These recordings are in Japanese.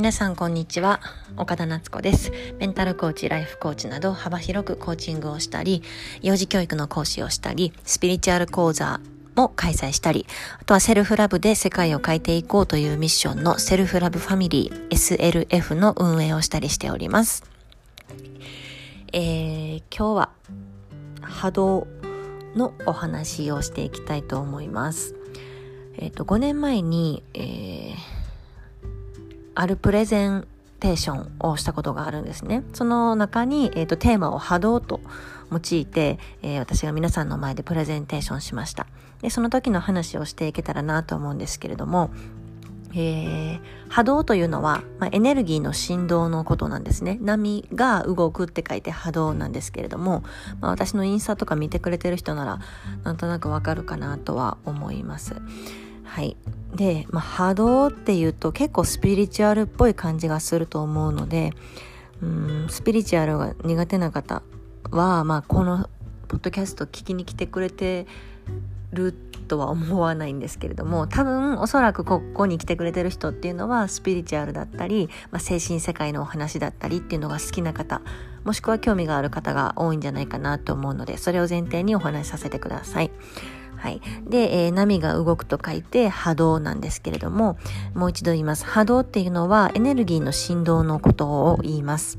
皆さんこんにちは岡田夏子ですメンタルコーチライフコーチなど幅広くコーチングをしたり幼児教育の講師をしたりスピリチュアル講座も開催したり、あとは self love で世界を変えていこうというミッションのセルフラブファミリー SLF の運営をしたりしております。えー、今日は波動のお話をしていきたいと思います。えっ、ー、と、5年前に、えー、あるプレゼンテーションをしたことがあるんですね。その中に、えーと、テーマを波動と用いて、えー、私が皆さんの前でプレゼンテーションしました。で、その時の話をしていけたらなと思うんですけれども、えー、波動というのは、まあ、エネルギーの振動のことなんですね。波が動くって書いて波動なんですけれども、まあ、私のインスタとか見てくれてる人なら、なんとなくわかるかなとは思います。はい。で、まあ、波動っていうと結構スピリチュアルっぽい感じがすると思うので、うん、スピリチュアルが苦手な方は、まあ、このポッドキャスト聞きに来てくれてるとは思わないんですけれども多分おそらくここに来てくれてる人っていうのはスピリチュアルだったり、まあ、精神世界のお話だったりっていうのが好きな方もしくは興味がある方が多いんじゃないかなと思うのでそれを前提にお話しさせてください。はい。で、えー、波が動くと書いて波動なんですけれども、もう一度言います。波動っていうのはエネルギーの振動のことを言います。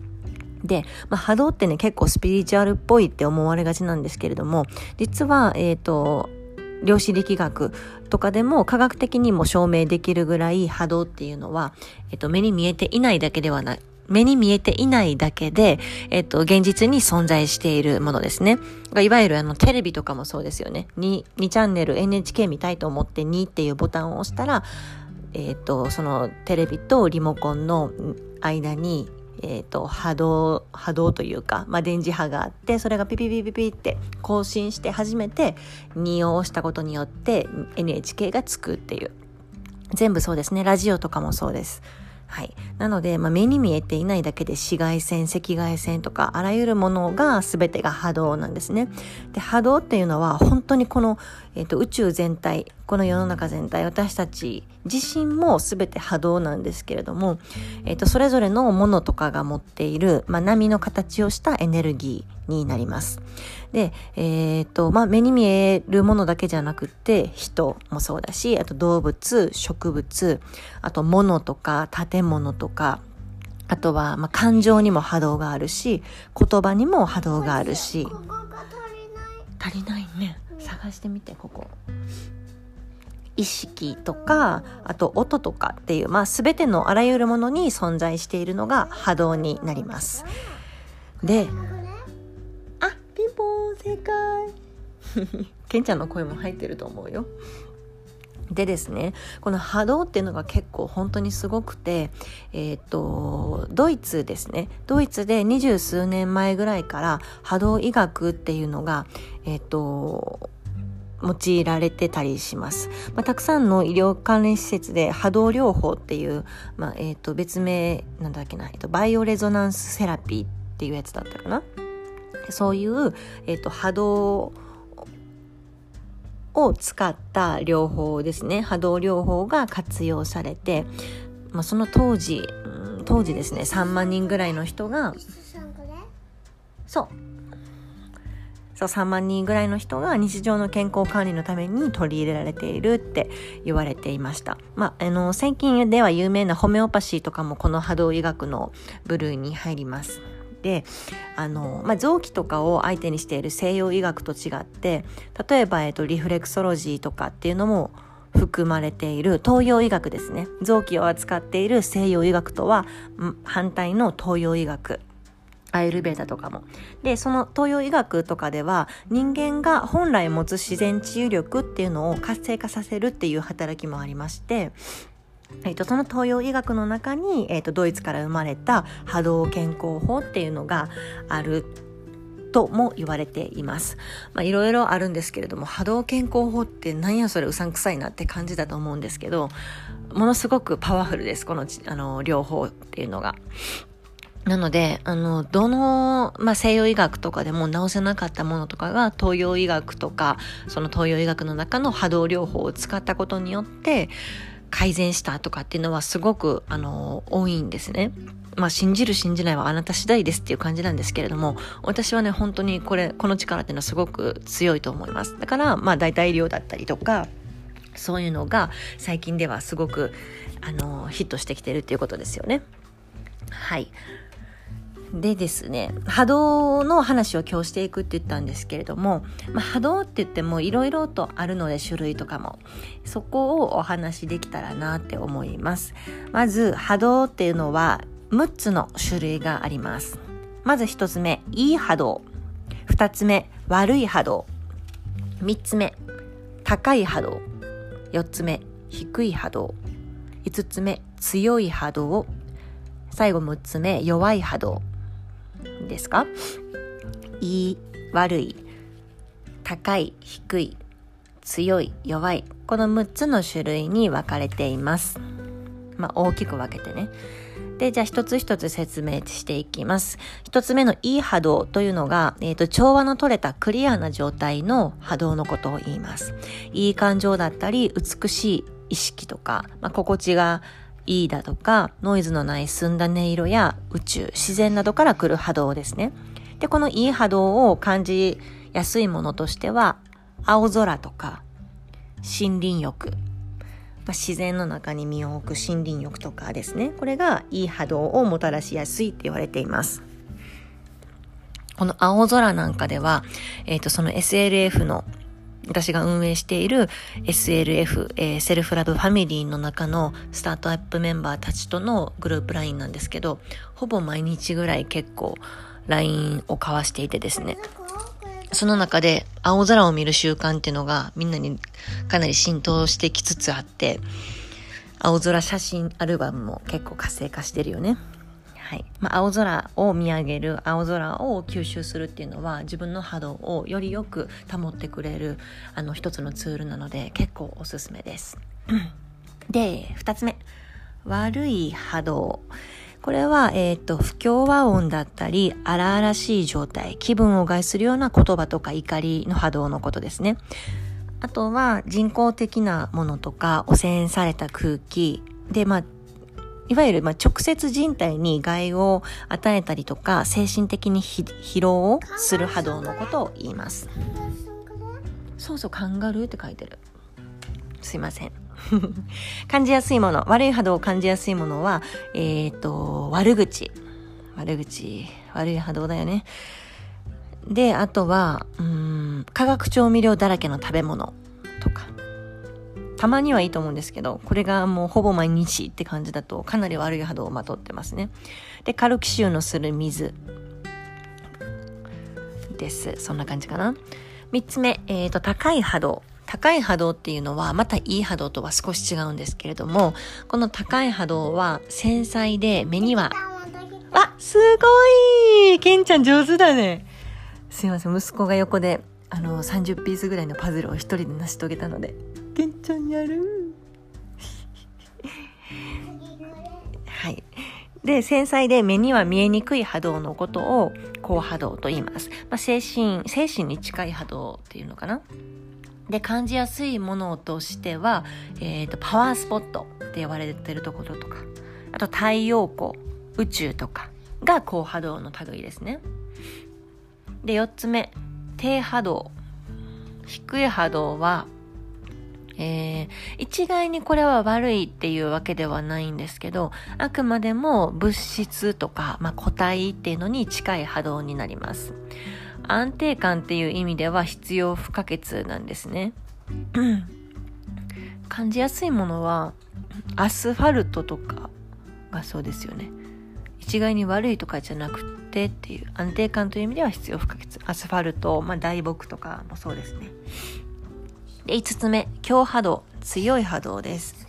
で、まあ、波動ってね、結構スピリチュアルっぽいって思われがちなんですけれども、実は、えっ、ー、と、量子力学とかでも科学的にも証明できるぐらい波動っていうのは、えっと、目に見えていないだけではない、目に見えていないだけで、えっと、現実に存在しているものですね。いわゆるあの、テレビとかもそうですよね。2、2チャンネル NHK 見たいと思って2っていうボタンを押したら、えっと、そのテレビとリモコンの間にえっ、と、波動、波動というか、まあ、電磁波があって、それがピピピピピって更新して初めて2を押したことによって NHK がつくっていう。全部そうですね。ラジオとかもそうです。はい。なので、まあ、目に見えていないだけで紫外線、赤外線とか、あらゆるものが全てが波動なんですね。で、波動っていうのは本当にこの、えっ、ー、と、宇宙全体、この世の中全体、私たち自身も全て波動なんですけれども、えっ、ー、と、それぞれのものとかが持っている、まあ、波の形をしたエネルギーになります。で、えっ、ー、と、まあ、目に見えるものだけじゃなくて、人もそうだし、あと動物、植物、あと物とか建物とか、あとは、まあ、感情にも波動があるし、言葉にも波動があるし。足りないね。探してみて、ここ。意識とか、あと音とかっていう、まあ、全てのあらゆるものに存在しているのが波動になります。であピンポン、正解 ケンちゃんの声も入ってると思うよでですねこの波動っていうのが結構本当にすごくてえっ、とドイツですねドイツで二十数年前ぐらいから波動医学っていうのがえっ、と用いられてたりします。まあ、たくさんの医療関連施設で波動療法っていう、まあ、えっ、と、別名、なんだっけな、えっ、と、バイオレゾナンスセラピーっていうやつだったかな。そういう、えーと、波動を使った療法ですね波動療法が活用されて、まあ、その当時、うん、当時ですね3万人ぐらいの人がそうそう3万人ぐらいの人が日常の健康管理のために取り入れられているって言われていました。まあ、あの、最近では有名なホメオパシーとかもこの波動医学の部類に入ります。であの、まあ、臓器とかを相手にしている西洋医学と違って例えば、えっと、リフレクソロジーとかっていうのも含まれている東洋医学ですね臓器を扱っている西洋医学とは反対の東洋医学アイルベーダとかも。で、その東洋医学とかでは人間が本来持つ自然治癒力っていうのを活性化させるっていう働きもありまして、えーと、その東洋医学の中に、えーと、ドイツから生まれた波動健康法っていうのがあるとも言われています。まあいろいろあるんですけれども波動健康法って何やそれうさんくさいなって感じだと思うんですけどものすごくパワフルですこのあの両方っていうのが。なので、あの、どの、まあ、西洋医学とかでも治せなかったものとかが東洋医学とか、その東洋医学の中の波動療法を使ったことによって、改善したとかっていうのはすごく、あの、多いんですね。まあ、信じる信じないはあなた次第ですっていう感じなんですけれども、私はね、本当にこれ、この力っていうのはすごく強いと思います。だから、まあ、大体医療だったりとか、そういうのが最近ではすごく、あの、ヒットしてきてるっていうことですよね。はい。でですね、波動の話を今日していくって言ったんですけれども、まあ、波動って言ってもいろいろとあるので種類とかも、そこをお話しできたらなって思います。まず波動っていうのは6つの種類があります。まず1つ目、いい波動。2つ目、悪い波動。3つ目、高い波動。4つ目、低い波動。5つ目、強い波動。最後6つ目、弱い波動。ですか？いい、悪い、高い、低い、強い、弱い。この6つの種類に分かれています。まあ大きく分けてね。で、じゃあ一つ一つ説明していきます。一つ目のいい波動というのが、えっ、ー、と、調和の取れたクリアな状態の波動のことを言います。いい感情だったり、美しい意識とか、まあ、心地がいいだとか、ノイズのない澄んだ音色や宇宙、自然などから来る波動ですね。で、このいい波動を感じやすいものとしては、青空とか、森林浴、まあ、自然の中に身を置く森林浴とかですね。これがいい波動をもたらしやすいって言われています。この青空なんかでは、えっ、ー、と、その SLF の私が運営している SLF、えー、セルフラブファミリーの中のスタートアップメンバーたちとのグループ LINE なんですけど、ほぼ毎日ぐらい結構 LINE を交わしていてですね。その中で青空を見る習慣っていうのがみんなにかなり浸透してきつつあって、青空写真アルバムも結構活性化してるよね。はい。まあ、青空を見上げる、青空を吸収するっていうのは自分の波動をよりよく保ってくれる、あの一つのツールなので結構おすすめです。で、二つ目。悪い波動。これは、えっ、ー、と、不協和音だったり、荒々しい状態、気分を害するような言葉とか怒りの波動のことですね。あとは、人工的なものとか、汚染された空気。で、まあ、いわゆる、まあ、直接人体に害を与えたりとか、精神的に疲労をする波動のことを言います。そうそう、カンガルーって書いてる。すいません。感じやすいもの、悪い波動を感じやすいものは、えっ、ー、と、悪口。悪口、悪い波動だよね。で、あとは、うん、化学調味料だらけの食べ物とか。たまにはいいと思うんですけど、これがもうほぼ毎日って感じだとかなり悪い波動をまとってますね。で、カルキ臭のする水です。そんな感じかな。三つ目、えっ、ー、と、高い波動。高い波動っていうのはまたいい波動とは少し違うんですけれども、この高い波動は繊細で目には、あ、すごいケンちゃん上手だね。すいません、息子が横で、あの、30ピースぐらいのパズルを一人で成し遂げたので、ケンちゃんやるはい。で、繊細で目には見えにくい波動のことを高波動と言います。まあ、精神、精神に近い波動っていうのかなで、感じやすいものとしては、え、ー、と、パワースポットって呼ばれてるところとか、あと太陽光、宇宙とかが高波動の類ですね。で、四つ目、低波動。低い波動は、えー、一概にこれは悪いっていうわけではないんですけど、あくまでも物質とか、まあ、個体っていうのに近い波動になります。安定感っていう意味では必要不可欠なんですね。感じやすいものはアスファルトとかがそうですよね。一概に悪いとかじゃなくてっていう安定感という意味では必要不可欠。アスファルト、まあ、大木とかもそうですね。で、5つ目、強波動、強い波動です。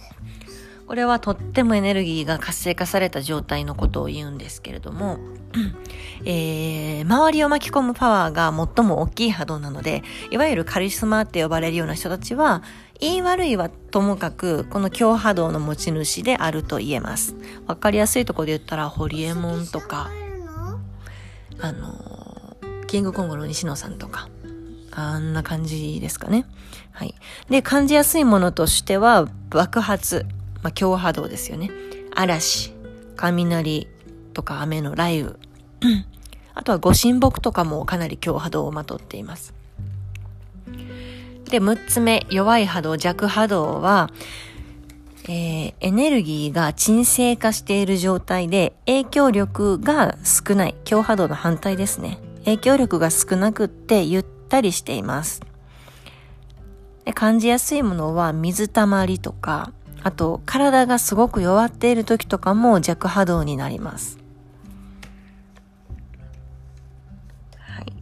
これはとってもエネルギーが活性化された状態のことを言うんですけれども、えー、周りを巻き込むパワーが最も大きい波動なので、いわゆるカリスマって呼ばれるような人たちは、言い悪いはともかく、この強波動の持ち主であると言えます。わかりやすいとこで言ったら、ホリエモンとか、あの、キングコングの西野さんとか、あんな感じですかね。はい。で、感じやすいものとしては、爆発。まあ、強波動ですよね。嵐、雷とか雨の雷雨。あとはご神木とかもかなり強波動をまとっています。で、6つ目、弱い波動、弱波動は、えー、エネルギーが沈静化している状態で影響力が少ない。強波動の反対ですね。影響力が少なくってゆったりしています。で感じやすいものは水たまりとか、あと体がすごく弱っている時とかも弱波動になります。はい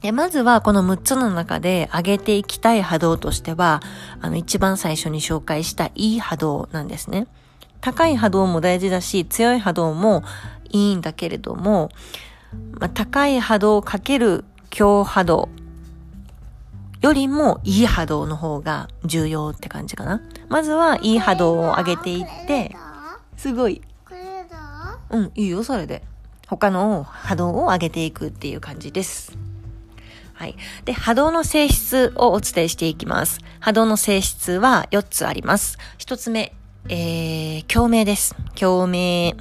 でまずはこの6つの中で上げていきたい波動としては、あの一番最初に紹介したいい波動なんですね。高い波動も大事だし、強い波動もいいんだけれども、まあ、高い波動かける強波動よりもいい波動の方が重要って感じかな。まずはいい波動を上げていって、すごい。うん、いいよ、それで。他の波動を上げていくっていう感じです。はい。で、波動の性質をお伝えしていきます。波動の性質は4つあります。1つ目、えー、共鳴です。共鳴。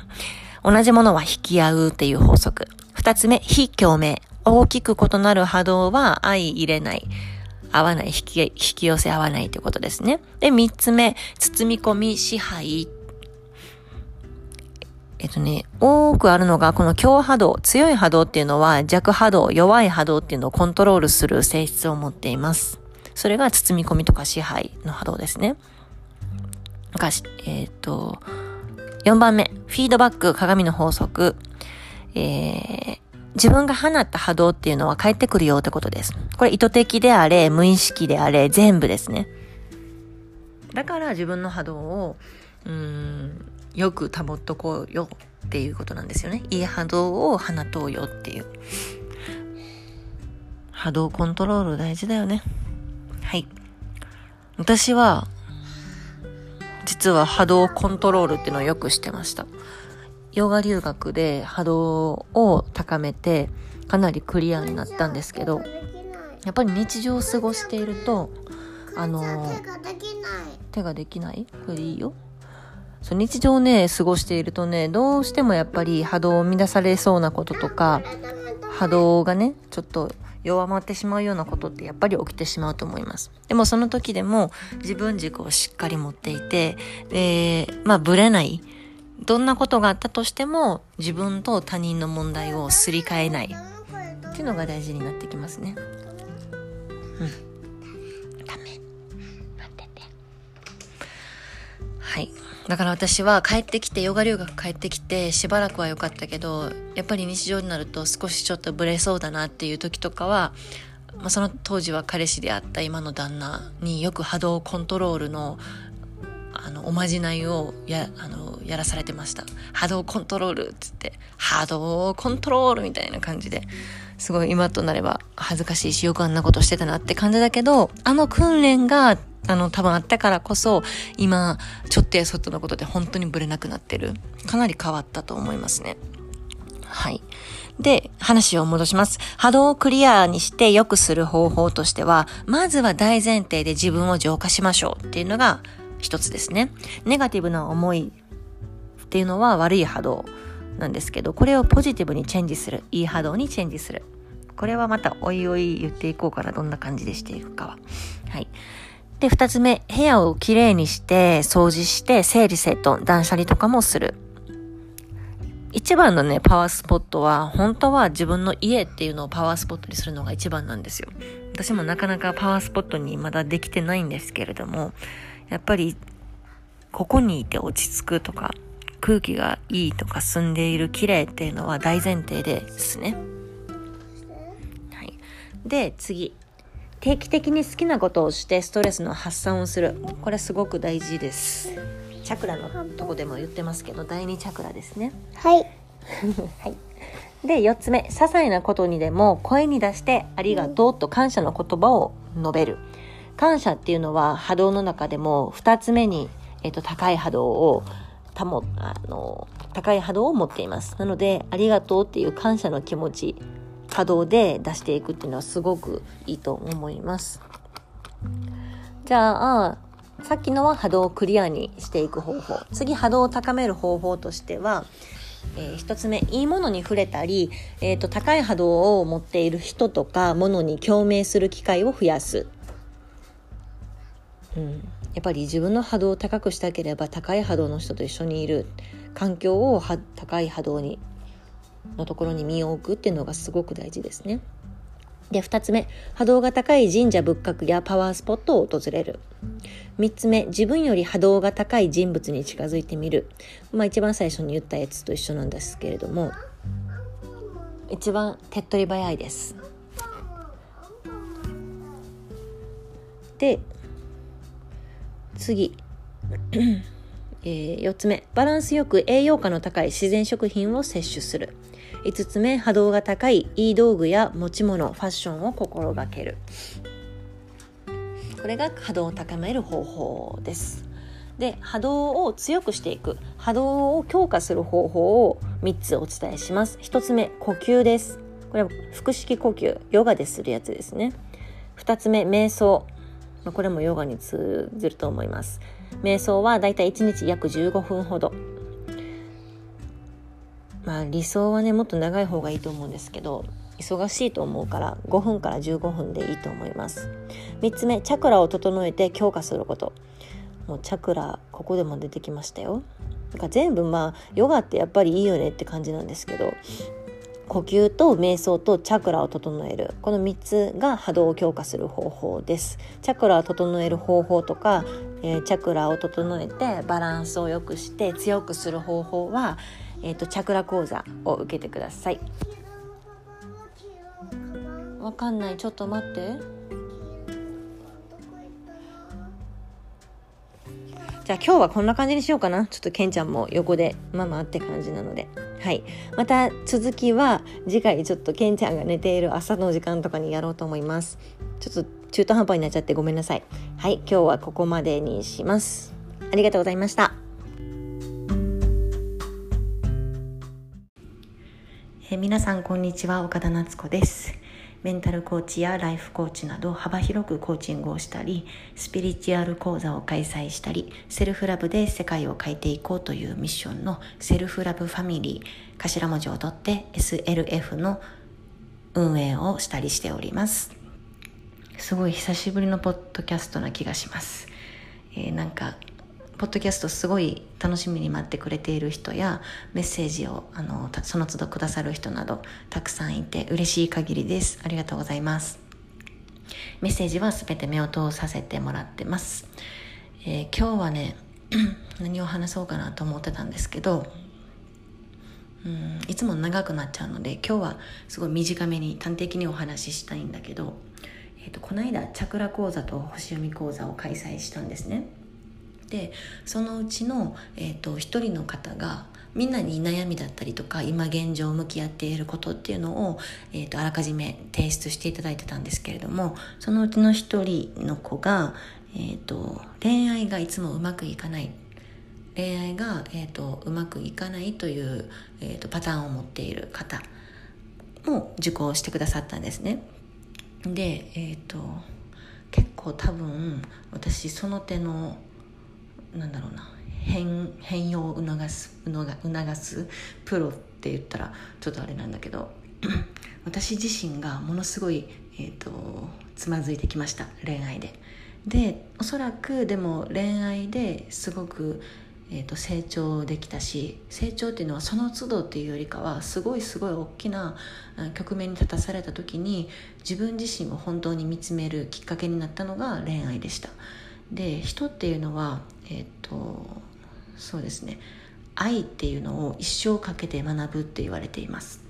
同じものは引き合うっていう法則。2つ目、非共鳴。大きく異なる波動は相入れない。合わない、引き、引き寄せ合わないということですね。で、3つ目、包み込み支配えっとね、多くあるのが、この強波動、強い波動っていうのは弱波動、弱い波動っていうのをコントロールする性質を持っています。それが包み込みとか支配の波動ですね。昔、えっ、と、4番目、フィードバック、鏡の法則。えー、自分が放った波動っていうのは返ってくるよってことです。これ意図的であれ、無意識であれ、全部ですね。だから自分の波動を、うん、よく保っとこうよっていうことなんですよね。いい波動を放とうよっていう。波動コントロール大事だよね。はい。私は、実は波動コントロールっていうのをよくしてました。ヨガ留学で波動を高めて、かなりクリアになったんですけど、やっぱり日常を過ごしていると、あの、手ができないこれいいよ。そう日常ね、過ごしているとね、どうしてもやっぱり波動を乱されそうなこととか、波動がね、ちょっと弱まってしまうようなことってやっぱり起きてしまうと思います。でもその時でも自分軸をしっかり持っていて、で、まあブレない。どんなことがあったとしても自分と他人の問題をすり替えない。っていうのが大事になってきますね。うん。ダメ。待ってて。はい。だから私は帰ってきて、ヨガ留学帰ってきて、しばらくは良かったけど、やっぱり日常になると少しちょっとブレそうだなっていう時とかは、まあ、その当時は彼氏であった今の旦那によく波動コントロールのあの、おまじないをや、あの、やらされてました。波動コントロールっつって、波動コントロールみたいな感じで、すごい今となれば恥ずかしいし、よくあんなことしてたなって感じだけど、あの訓練があの、多分あったからこそ、今、ちょっとやそっとのことで本当にブレなくなってる。かなり変わったと思いますね。はい。で、話を戻します。波動をクリアにして良くする方法としては、まずは大前提で自分を浄化しましょうっていうのが一つですね。ネガティブな思いっていうのは悪い波動なんですけど、これをポジティブにチェンジする。いい波動にチェンジする。これはまたおいおい言っていこうかな。どんな感じでしていくかは。はい。で、二つ目、部屋をきれいにして、掃除して、整理整頓、断捨離とかもする。一番のね、パワースポットは、本当は自分の家っていうのをパワースポットにするのが一番なんですよ。私もなかなかパワースポットにまだできてないんですけれども、やっぱり、ここにいて落ち着くとか、空気がいいとか澄んでいる綺麗っていうのは大前提ですね。はい。で、次。定期的に好きなことをしてストレスの発散をする。これすごく大事です。チャクラのとこでも言ってますけど第2チャクラですね。はい。はい。で4つ目。些細なことにでも声に出してありがとうと感謝の言葉を述べる感謝っていうのは波動の中でも2つ目に、えっと、高い波動を保あの高い波動を持っています。なのでありがとうっていう感謝の気持ち波動で出していくっていうのはすごくいいと思います。じゃあ、さっきのは波動をクリアにしていく方法。次波動を高める方法としては、えー、1つ目いいものに触れたり、えーと、高い波動を持っている人とかものに共鳴する機会を増やす、うん、やっぱり自分の波動を高くしたければ高い波動の人と一緒にいる環境を高い波動にのところに身を置くっていうのがすごく大事ですね。で、2つ目、波動が高い神社仏閣やパワースポットを訪れる。3つ目、自分より波動が高い人物に近づいてみる。まあ一番最初に言ったやつと一緒なんですけれども、一番手っ取り早いです。で、次。えー、4つ目、バランスよく栄養価の高い自然食品を摂取する。5つ目。波動が高いいい道具や持ち物ファッションを心がける。これが波動を高める方法です。で波動を強くしていく。波動を強化する方法を3つお伝えします。1つ目。呼吸です。これは腹式呼吸。ヨガでするやつですね。2つ目。瞑想。まこれもヨガに通ずると思います。瞑想はだいたい1日約15分ほど。まあ理想はねもっと長い方がいいと思うんですけど忙しいと思うから5分から15分でいいと思います。3つ目チャクラを整えて強化すること。もうチャクラここでも出てきましたよ。だか全部まあヨガってやっぱりいいよねって感じなんですけど呼吸と瞑想とチャクラを整える。この3つが波動を強化する方法です。チャクラを整える方法とか、えー、チャクラを整えてバランスを良くして強くする方法はえーと、チャクラ講座を受けてください。わかんない。ちょっと待って。じゃあ今日はこんな感じにしようかな。ちょっとケンちゃんも横でママって感じなので。はい。また続きは次回ちょっとけんちゃんが寝ている朝の時間とかにやろうと思います。ちょっと中途半端になっちゃってごめんなさい。はい。今日はここまでにします。ありがとうございました。え皆さんこんにちは。岡田夏子です。メンタルコーチやライフコーチなど幅広くコーチングをしたりスピリチュアル講座を開催したり self love で世界を変えていこうというミッションのセルフラブファミリー頭文字を取って SLF の運営をしたりしております。すごい久しぶりのポッドキャストな気がします、えー、なんかポッドキャストすごい楽しみに待ってくれている人やメッセージをあのその都度くださる人などたくさんいて嬉しい限りです。ありがとうございます。メッセージは全て目を通させてもらってます、えー、今日はね 何を話そうかなと思ってたんですけどうんいつも長くなっちゃうので今日はすごい短めに端的にお話ししたいんだけど、えー、とこの間チャクラ講座と星読み講座を開催したんですね。でそのうちの、えーと、一人の方がみんなに悩みだったりとか今現状向き合っていることっていうのを、えーと、あらかじめ提出していただいてたんですけれどもそのうちの一人の子が、えーと、恋愛がいつもうまくいかない恋愛が、えー、とうまくいかないという、えー、とパターンを持っている方も受講してくださったんですね。で、えっ、ー、と結構多分私その手のなんだろうな変変容を促す促すプロって言ったらちょっとあれなんだけど 私自身がものすごい、えーと、つまずいてきました恋愛で。でおそらくでも恋愛ですごく、えーと、成長できたし成長っていうのはその都度っていうよりかはすごいすごい大きな局面に立たされた時に自分自身を本当に見つめるきっかけになったのが恋愛でした。で人っていうのはえっ、とそうですね。愛っていうのを一生かけて学ぶって言われています。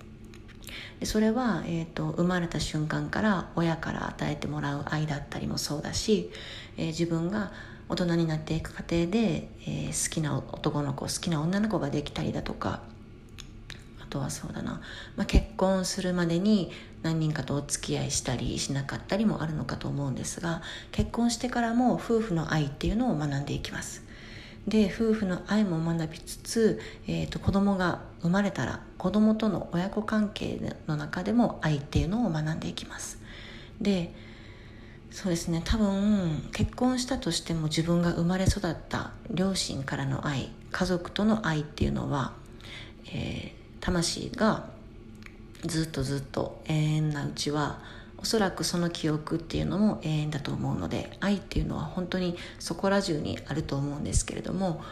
でそれは、えーと、生まれた瞬間から親から与えてもらう愛だったりもそうだし、えー、自分が大人になっていく過程で、えー、好きな男の子好きな女の子ができたりだとかとはそうだな、まあ、結婚するまでに何人かとお付き合いしたりしなかったりもあるのかと思うんですが結婚してからも夫婦の愛っていうのを学んでいきます。で夫婦の愛も学びつつ、えーと、子供が生まれたら子供との親子関係の中でも愛っていうのを学んでいきます。でそうですね。多分結婚したとしても自分が生まれ育った両親からの愛家族との愛っていうのは、えー、魂がずっとずっと永遠なうちはおそらくその記憶っていうのも永遠だと思うので愛っていうのは本当にそこら中にあると思うんですけれども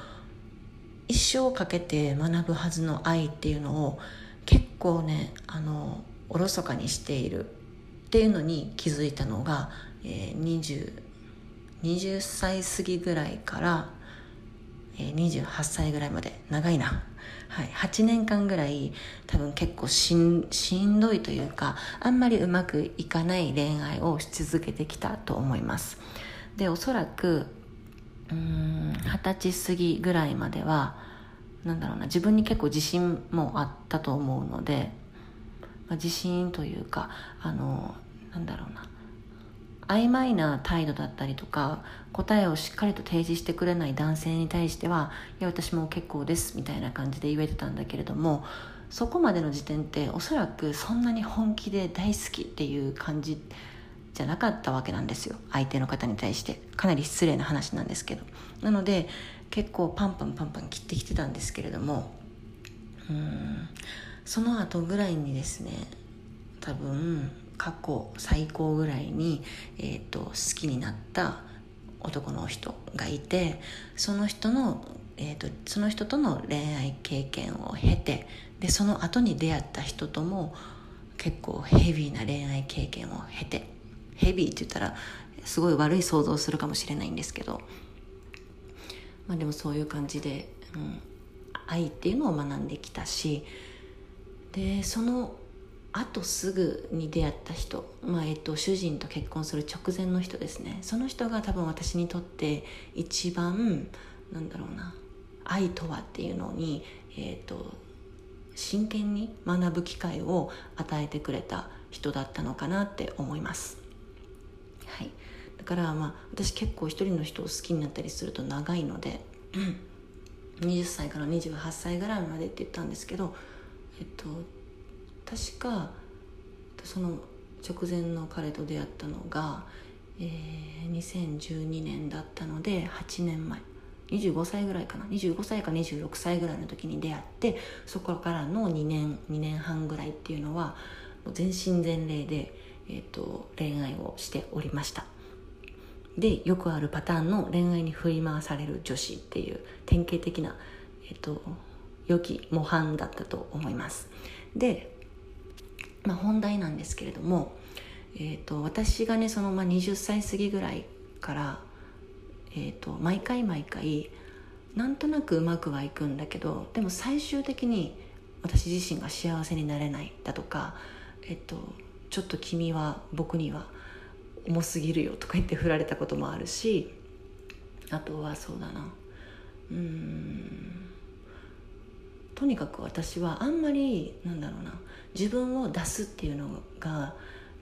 一生かけて学ぶはずの愛っていうのを結構ねあのおろそかにしているっていうのに気づいたのが、えー、20, 20歳過ぎぐらいから、えー、28歳ぐらいまで。長いな。はい、8年間ぐらい多分結構しんしんどいというかあんまりうまくいかない恋愛をし続けてきたと思います。でおそらくうん二十歳過ぎぐらいまではなんだろうな自分に結構自信もあったと思うので、まあ、自信というかあのなんだろうな曖昧な態度だったりとか答えをしっかりと提示してくれない男性に対してはいや私も結構ですみたいな感じで言えてたんだけれどもそこまでの時点っておそらくそんなに本気で大好きっていう感じじゃなかったわけなんですよ相手の方に対して。かなり失礼な話なんですけど。なので結構パンパンパンパン切ってきてたんですけれどもうんその後ぐらいにですね多分過去最高ぐらいに、えーと、好きになった男の人がいてその人の、えーと、その人との恋愛経験を経てでその後に出会った人とも結構ヘビーな恋愛経験を経てヘビーって言ったらすごい悪い想像するかもしれないんですけどまあでもそういう感じで、うん、愛っていうのを学んできたしでそのあとすぐに出会った人、まあえっと、主人と結婚する直前の人ですねその人が多分私にとって一番なんだろうな愛とはっていうのに、えっと、真剣に学ぶ機会を与えてくれた人だったのかなって思います。はい、だからまあ私結構一人の人を好きになったりすると長いので、うん、20歳から28歳ぐらいまでって言ったんですけど、えっと、確かその直前の彼と出会ったのが、えー、2012年だったので8年前。25歳ぐらいかな。25歳か26歳ぐらいの時に出会ってそこからの2年2年半ぐらいっていうのは全身全霊で、えーと、恋愛をしておりました。でよくあるパターンの恋愛に振り回される女子っていう典型的な、えーと良き模範だったと思います。でまあ、本題なんですけれども、えーと、私がねその、まあ、20歳過ぎぐらいから、えーと、毎回毎回なんとなくうまくはいくんだけどでも最終的に私自身が幸せになれないだとか、えっ、ー、と、ちょっと君は僕には重すぎるよとか言って振られたこともあるしあとはそうだなうんとにかく私はあんまりなんだろうな自分を出すっていうのが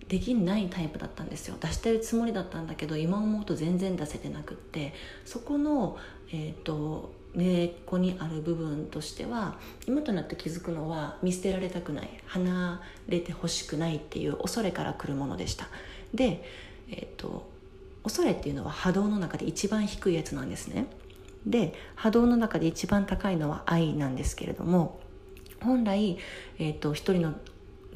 できないタイプだったんですよ。出してるつもりだったんだけど今思うと全然出せてなくってそこの、えーと、根っこにある部分としては今となって気づくのは見捨てられたくない離れてほしくないっていう恐れから来るものでした。で、えーと恐れっていうのは波動の中で一番低いやつなんですね。で波動の中で一番高いのは愛なんですけれども本来、えーと、一人の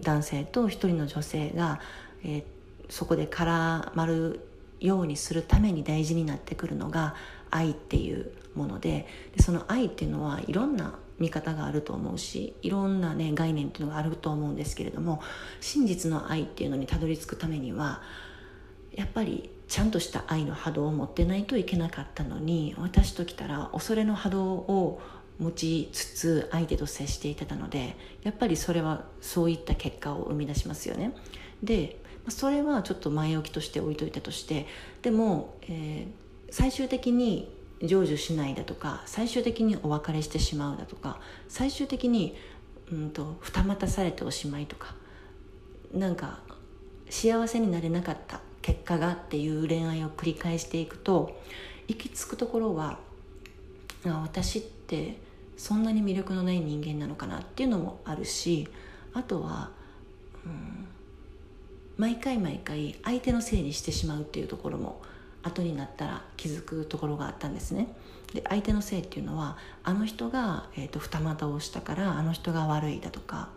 男性と一人の女性が、えー、そこで絡まるようにするために大事になってくるのが愛っていうものででその愛っていうのはいろんな見方があると思うしいろんな、ね、概念っていうのがあると思うんですけれども真実の愛っていうのにたどり着くためにはやっぱりちゃんとした愛の波動を持ってないといけなかったのに私ときたら恐れの波動を持ちつつ相手と接していたのでやっぱりそれはそういった結果を生み出しますよね。でそれはちょっと前置きとして置いといたとしてでも、えー、最終的に成就しないだとか最終的にお別れしてしまうだとか最終的に、うんと、二股されておしまいとかなんか幸せになれなかった結果がっていう恋愛を繰り返していくと行き着くところはあ私ってそんなに魅力のない人間なのかなっていうのもあるしあとは、うん、毎回毎回相手のせいにしてしまうっていうところも後になったら気づくところがあったんですね。で相手のせいっていうのはあの人が、えーと、二股をしたからあの人が悪いだとか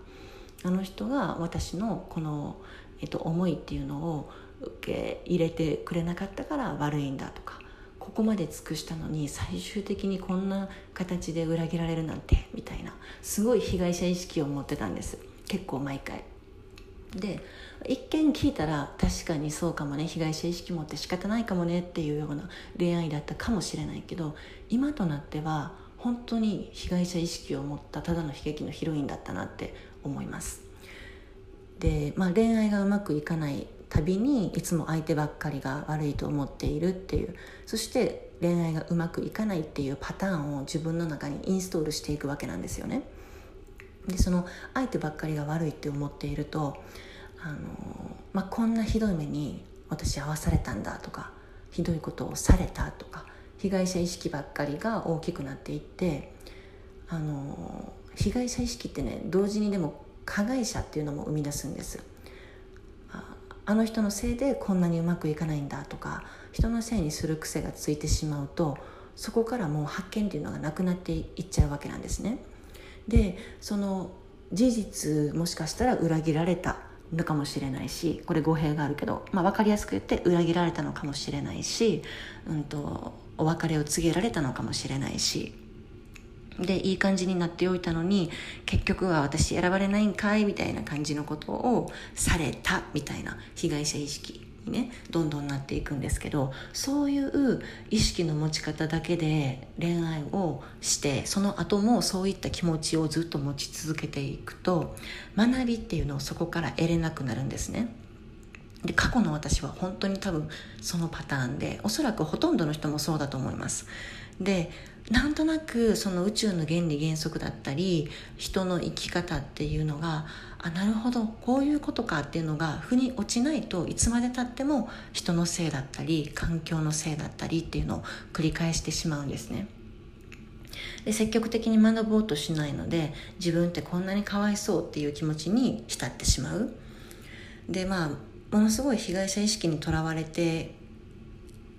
あの人が私のこの、えーと思いっていうのを受け入れてくれなかったから悪いんだとかここまで尽くしたのに最終的にこんな形で裏切られるなんてみたいなすごい被害者意識を持ってたんです。結構毎回。で一見聞いたら確かにそうかもね被害者意識持って仕方ないかもねっていうような恋愛だったかもしれないけど今となっては本当に被害者意識を持ったただの悲劇のヒロインだったなって思います。で、まあ、恋愛がうまくいかないたびにいつも相手ばっかりが悪いと思っているっていうそして恋愛がうまくいかないっていうパターンを自分の中にインストールしていくわけなんですよね。でその相手ばっかりが悪いって思っているとあの、まあ、こんなひどい目に私合わされたんだとかひどいことをされたとか被害者意識ばっかりが大きくなっていってあの被害者意識ってね同時にでも加害者っていうのも生み出すんですあの人のせいでこんなにうまくいかないんだとか人のせいにする癖がついてしまうとそこからもう発見っていうのがなくなっていっちゃうわけなんですね。でその事実もしかしたら裏切られたのかもしれないしこれ語弊があるけど、まあ、分かりやすく言って裏切られたのかもしれないし、うんと、お別れを告げられたのかもしれないしでいい感じになっておいたのに結局は私選ばれないんかいみたいな感じのことをされたみたいな被害者意識にねどんどんなっていくんですけどそういう意識の持ち方だけで恋愛をしてその後もそういった気持ちをずっと持ち続けていくと学びっていうのをそこから得れなくなるんですね。で過去の私は本当に多分そのパターンでおそらくほとんどの人もそうだと思いますでなんとなくその宇宙の原理原則だったり人の生き方っていうのがあなるほどこういうことかっていうのが腑に落ちないといつまでたっても人のせいだったり環境のせいだったりっていうのを繰り返してしまうんですね。で積極的に学ぼうとしないので自分ってこんなにかわいそうっていう気持ちに浸ってしまう。でまあものすごい被害者意識にとらわれて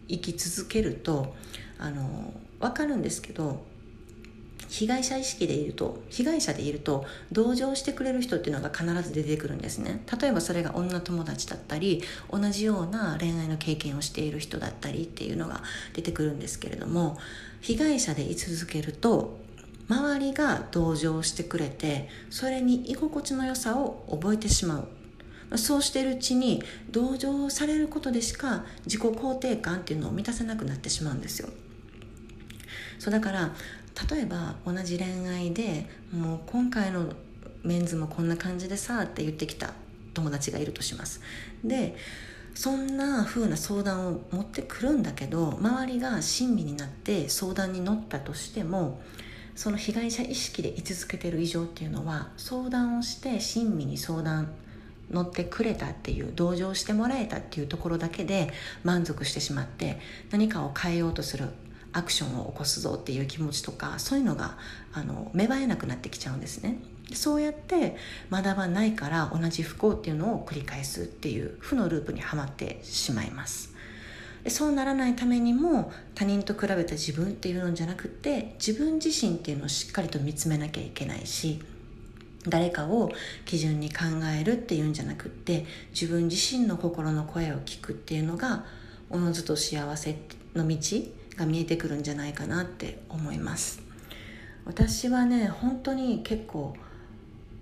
生き続けるとあの分かるんですけど被害者意識でいると被害者でいると同情してくれる人っていうのが必ず出てくるんですね。例えばそれが女友達だったり同じような恋愛の経験をしている人だったりっていうのが出てくるんですけれども被害者で居続けると周りが同情してくれてそれに居心地の良さを覚えてしまう。そうしているうちに同情されることでしか自己肯定感っていうのを満たせなくなってしまうんですよ。そうだから例えば同じ恋愛でもう今回のメンズもこんな感じでさって言ってきた友達がいるとします。でそんな風な相談を持ってくるんだけど周りが親身になって相談に乗ったとしてもその被害者意識で居続けてる以上っていうのは相談をして親身に相談乗ってくれたっていう同情してもらえたっていうところだけで満足してしまって何かを変えようとする。アクションを起こすぞっていう気持ちとかそういうのがあの芽生えなくなってきちゃうんですね。そうやって学ばないから同じ不幸っていうのを繰り返すっていう負のループにはまってしまいます。でそうならないためにも他人と比べた自分っていうのじゃなくて自分自身っていうのをしっかりと見つめなきゃいけないし誰かを基準に考えるっていうんじゃなくって自分自身の心の声を聞くっていうのがおのずと幸せの道が見えてくるんじゃないかなって思います。私はね本当に結構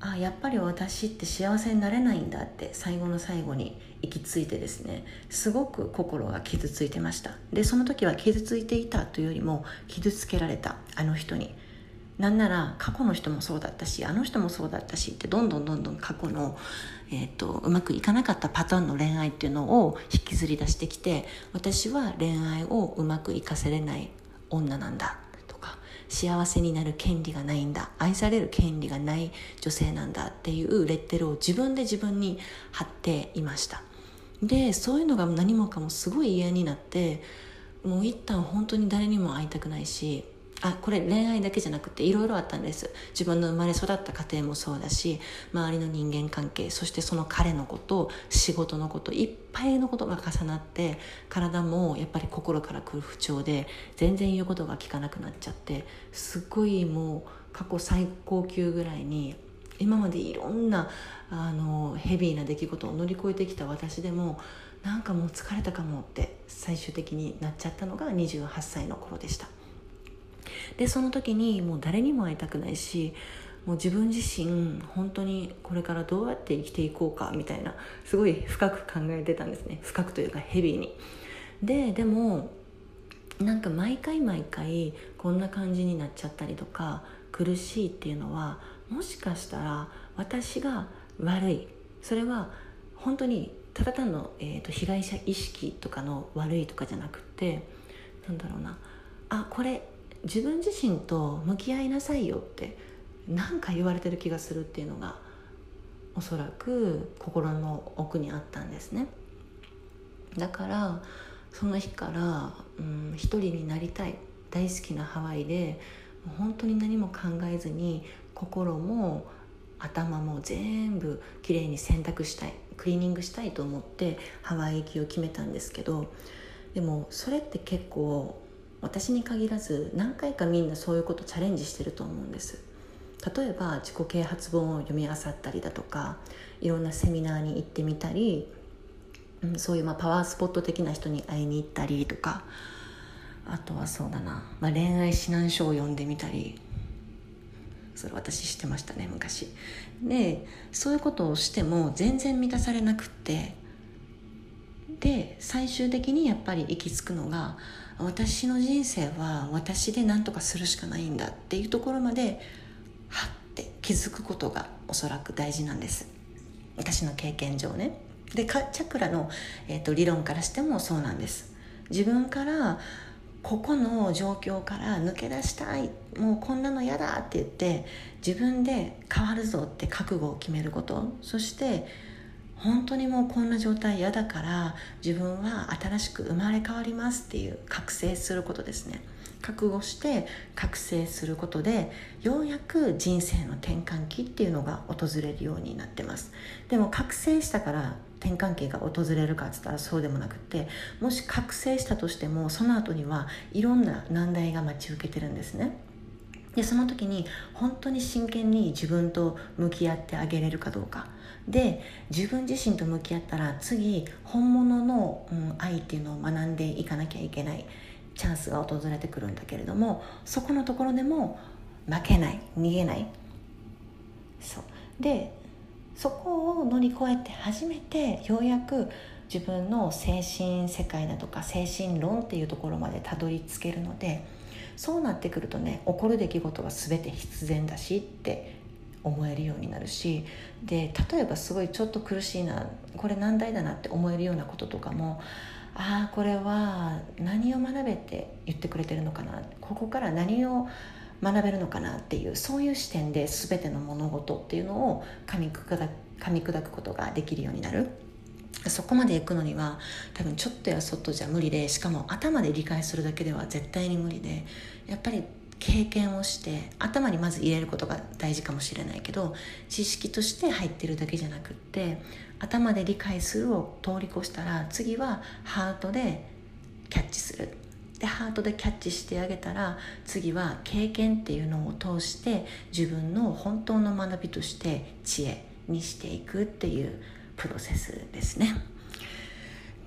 あやっぱり私って幸せになれないんだって最後の最後に行き着いてですね。すごく心が傷ついてました。でその時は傷ついていたというよりも傷つけられたあの人に。なんなら過去の人もそうだったしあの人もそうだったしってどんどんどんどん過去の、えーと、うまくいかなかったパターンの恋愛っていうのを引きずり出してきて私は恋愛をうまくいかせれない女なんだとか幸せになる権利がないんだ愛される権利がない女性なんだっていうレッテルを自分で自分に貼っていました。でそういうのが何もかもすごい嫌になってもう一旦本当に誰にも会いたくないしあこれ恋愛だけじゃなくていろいろあったんです。自分の生まれ育った家庭もそうだし周りの人間関係そしてその彼のこと仕事のこといっぱいのことが重なって体もやっぱり心からくる不調で全然言うことが聞かなくなっちゃってすっごいもう過去最高級ぐらいに今までいろんなあのヘビーな出来事を乗り越えてきた私でもなんかもう疲れたかもって最終的になっちゃったのが28歳の頃でした。でその時にもう誰にも会いたくないしもう自分自身本当にこれからどうやって生きていこうかみたいなすごい深く考えてたんですね。深くというかヘビーに。ででもなんか毎回毎回こんな感じになっちゃったりとか苦しいっていうのはもしかしたら私が悪い。それは本当にただ単の、えーと、被害者意識とかの悪いとかじゃなくてなんだろうな。あこれ自分自身と向き合いなさいよって何か言われてる気がするっていうのがおそらく心の奥にあったんですね。だからその日から、うん、一人になりたい。大好きなハワイで本当に何も考えずに心も頭も全部きれいに洗濯したい。クリーニングしたいと思ってハワイ行きを決めたんですけどでもそれって結構私に限らず何回かみんなそういうことチャレンジしてると思うんです。例えば自己啓発本を読み漁ったりだとかいろんなセミナーに行ってみたり、うん、そういうまあパワースポット的な人に会いに行ったりとかあとはそうだな、まあ、恋愛指南書を読んでみたりそれ私してましたね昔。でそういうことをしても全然満たされなくってで最終的にやっぱり行き着くのが私の人生は私で何とかするしかないんだっていうところまではって気づくことがおそらく大事なんです。私の経験上ね。でチャクラの、えーと、理論からしてもそうなんです。自分からここの状況から抜け出したい。もうこんなの嫌だって言って自分で変わるぞって覚悟を決めること。そして本当にもうこんな状態嫌だから自分は新しく生まれ変わりますっていう覚醒することですね。覚悟して覚醒することでようやく人生の転換期っていうのが訪れるようになってます。でも覚醒したから転換期が訪れるかっつったらそうでもなくってもし覚醒したとしてもその後にはいろんな難題が待ち受けてるんですね。でその時に本当に真剣に自分と向き合ってあげれるかどうか。で自分自身と向き合ったら次本物の、うん、愛っていうのを学んでいかなきゃいけないチャンスが訪れてくるんだけれどもそこのところでも負けない逃げない。そう。でそこを乗り越えて初めてようやく自分の精神世界だとか精神論っていうところまでたどり着けるのでそうなってくるとね起こる出来事は全て必然だしって思えるようになるしで例えばすごいちょっと苦しいなこれ難題だなって思えるようなこととかもああこれは何を学べって言ってくれてるのかなここから何を学べるのかなっていうそういう視点で全ての物事っていうのを噛み砕噛み砕くことができるようになる。そこまで行くのには多分ちょっとやそっとじゃ無理でしかも頭で理解するだけでは絶対に無理でやっぱり経験をして頭にまず入れることが大事かもしれないけど知識として入ってるだけじゃなくって頭で理解するを通り越したら次はハートでキャッチする。でハートでキャッチしてあげたら次は経験っていうのを通して自分の本当の学びとして知恵にしていくっていうプロセスですね。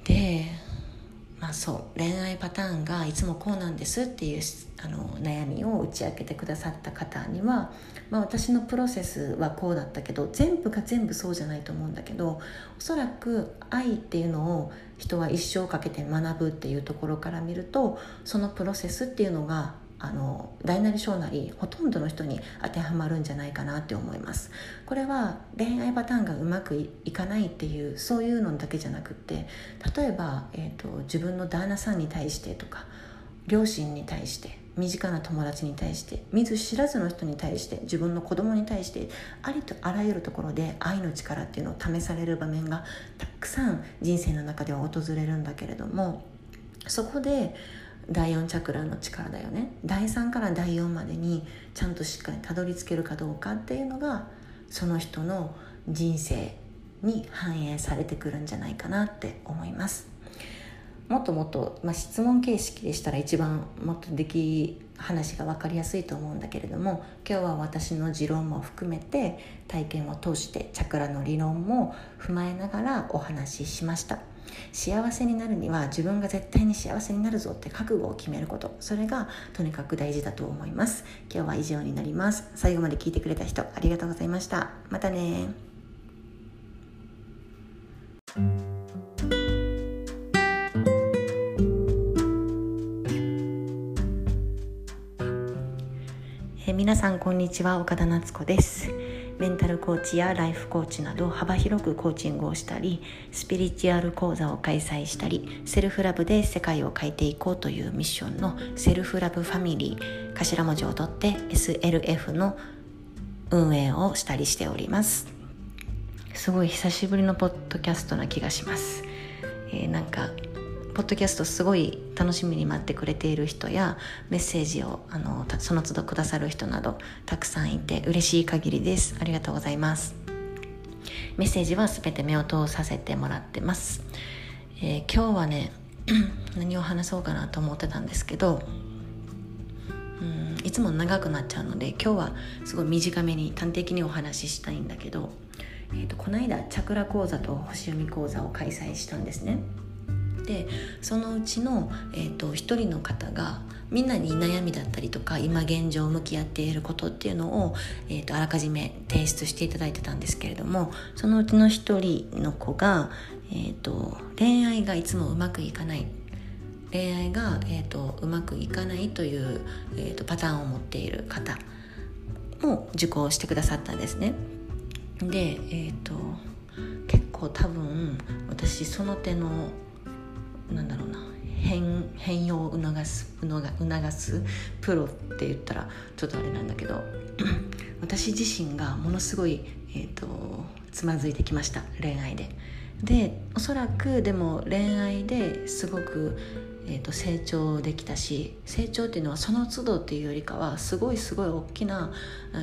でまあそう恋愛パターンがいつもこうなんですっていうあの悩みを打ち明けてくださった方には、まあ、私のプロセスはこうだったけど全部が全部そうじゃないと思うんだけどおそらく愛っていうのを人は一生かけて学ぶっていうところから見るとそのプロセスっていうのがあの大なり小なりほとんどの人に当てはまるんじゃないかなって思います。これは恋愛パターンがうまくいかないっていうそういうのだけじゃなくって例えば、えーと、自分の旦那さんに対してとか両親に対して身近な友達に対して見ず知らずの人に対して自分の子供に対してありとあらゆるところで愛の力っていうのを試される場面がたくさん人生の中では訪れるんだけれどもそこで第4チャクラの力だよね。第3から第4までにちゃんとしっかりたどり着けるかどうかっていうのがその人の人生に反映されてくるんじゃないかなって思います。もっともっと、まあ、質問形式でしたら一番もっとでき話が分かりやすいと思うんだけれども今日は私の持論も含めて体験を通してチャクラの理論も踏まえながらお話ししました。幸せになるには自分が絶対に幸せになるぞって覚悟を決めること。それがとにかく大事だと思います。今日は以上になります。最後まで聞いてくれた人ありがとうございました。またね。え皆さんこんにちは。岡田夏子です。メンタルコーチやライフコーチなど幅広くコーチングをしたりスピリチュアル講座を開催したり self love で世界を変えていこうというミッションのセルフラブファミリー頭文字を取って SLF の運営をしたりしております。すごい久しぶりのポッドキャストな気がします、えー、なんかポッドキャストすごい楽しみに待ってくれている人やメッセージをあのその都度くださる人などたくさんいて嬉しい限りです。ありがとうございます。メッセージは全て目を通させてもらってます、えー、今日はね 何を話そうかなと思ってたんですけどうんいつも長くなっちゃうので今日はすごい短めに端的にお話ししたいんだけど、えーと、とこの間チャクラ講座と星読み講座を開催したんですね。でそのうちの、えーと、一人の方がみんなに悩みだったりとか今現状向き合っていることっていうのを、えーと、あらかじめ提出していただいてたんですけれどもそのうちの一人の子が、えーと、恋愛がいつもうまくいかない恋愛が、えー、とうまくいかないという、えー、とパターンを持っている方も受講してくださったんですね。で、えー、と結構多分私その手のなんだろうな変変容を促す促すプロって言ったらちょっとあれなんだけど 私自身がものすごい、えーと、つまずいてきました恋愛で。でおそらくでも恋愛ですごく、えーと、成長できたし成長っていうのはその都度っていうよりかはすごいすごい大きな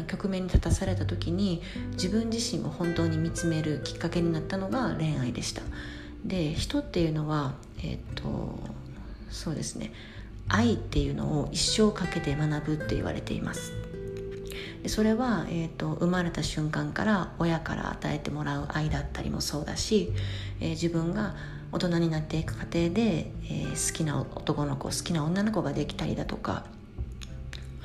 局面に立たされた時に自分自身を本当に見つめるきっかけになったのが恋愛でした。で人っていうのはえっ、とそうですね。愛っていうのを一生かけて学ぶって言われています。でそれは、えーと、生まれた瞬間から親から与えてもらう愛だったりもそうだし、えー、自分が大人になっていく過程で、えー、好きな男の子好きな女の子ができたりだとか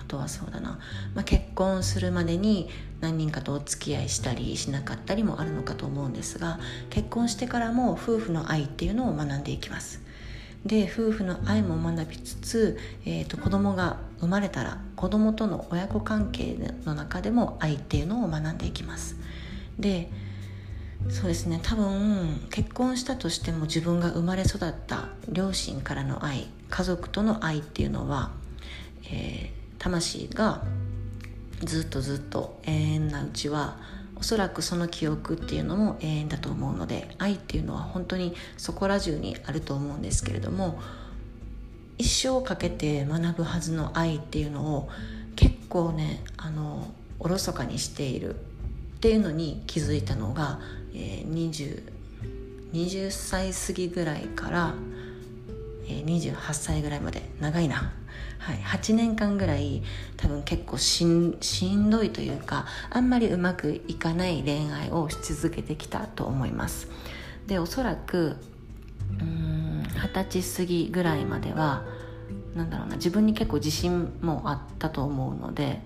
あとはそうだな、まあ、結婚するまでに何人かとお付き合いしたりしなかったりもあるのかと思うんですが結婚してからも夫婦の愛っていうのを学んでいきます。で夫婦の愛も学びつつ、えーと、子供が生まれたら子供との親子関係の中でも愛っていうのを学んでいきます。でそうですね多分結婚したとしても自分が生まれ育った両親からの愛家族との愛っていうのは、えー、魂がずっとずっと永遠なうちはおそらくその記憶っていうのも永遠だと思うので愛っていうのは本当にそこら中にあると思うんですけれども一生かけて学ぶはずの愛っていうのを結構ねあのおろそかにしているっていうのに気づいたのが、えー、20, 20歳過ぎぐらいから、えー、28歳ぐらいまで長いな。はい、8年間ぐらい多分結構しんしんどいというかあんまりうまくいかない恋愛をし続けてきたと思います。でおそらくうん二十歳過ぎぐらいまではなんだろうな自分に結構自信もあったと思うので、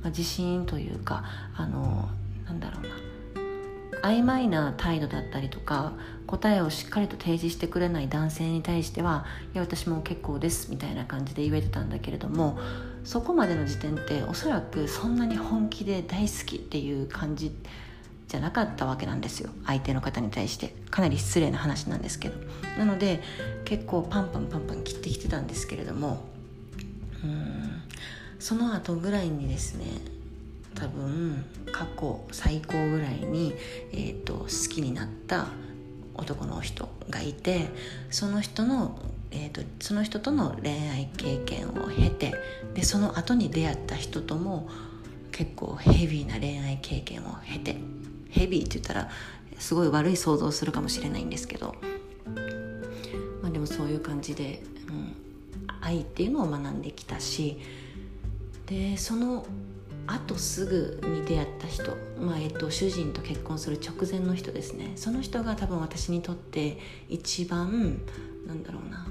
まあ、自信というかあのなんだろうな曖昧な態度だったりとか答えをしっかりと提示してくれない男性に対してはいや私も結構ですみたいな感じで言えてたんだけれどもそこまでの時点っておそらくそんなに本気で大好きっていう感じじゃなかったわけなんですよ。相手の方に対して。かなり失礼な話なんですけど。なので結構パンパンパンパン切ってきてたんですけれどもその後ぐらいにですね多分過去最高ぐらいに、えーと、好きになった男の人がいてその人のえーと、その人との恋愛経験を経てでその後に出会った人とも結構ヘビーな恋愛経験を経てヘビーって言ったらすごい悪い想像するかもしれないんですけど、まあ、でもそういう感じで、うん、愛っていうのを学んできたしでそのあとすぐに出会った人、まあえっと、主人と結婚する直前の人ですねその人が多分私にとって一番なんだろうな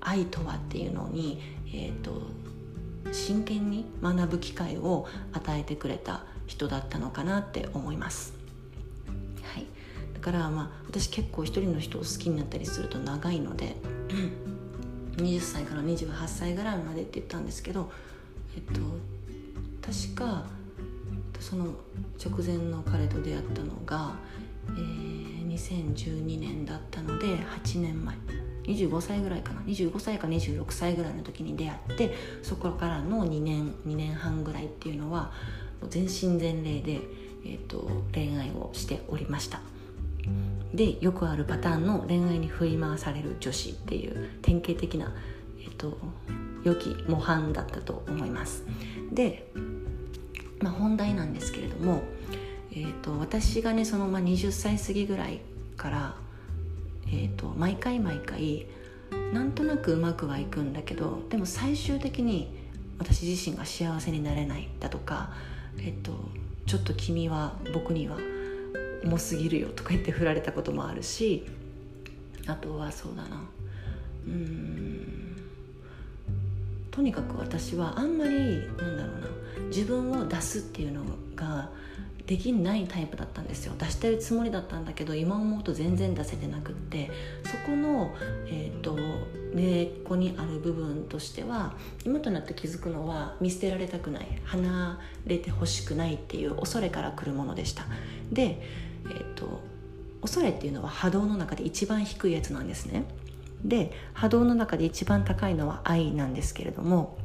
愛とはっていうのに、えーと、真剣に学ぶ機会を与えてくれた人だったのかなって思います。はい、だからまあ私結構一人の人を好きになったりすると長いので20歳から28歳ぐらいまでって言ったんですけどえっと確かその直前の彼と出会ったのが、えー、2012年だったので8年前。25歳ぐらいかな。25歳か26歳ぐらいの時に出会ってそこからの2年2年半ぐらいっていうのは全身全霊で、えーと、恋愛をしておりました。でよくあるパターンの恋愛に振り回される女子っていう典型的な、えーと良き模範だったと思います。でまあ、本題なんですけれども、えーと、私がねその、まあ、20歳過ぎぐらいから、えーと、毎回毎回なんとなくうまくはいくんだけどでも最終的に私自身が幸せになれないだとか、えーと、ちょっと君は僕には重すぎるよとか言って振られたこともあるしあとはそうだなうんとにかく私はあんまりなんだろうな自分を出すっていうのができないタイプだったんですよ。出してるつもりだったんだけど今思うと全然出せてなくって。そこの、えーと、根っこにある部分としては今となって気づくのは見捨てられたくない。離れてほしくないっていう恐れから来るものでした。で、えーと恐れっていうのは波動の中で一番低いやつなんですね。で波動の中で一番高いのは愛なんですけれども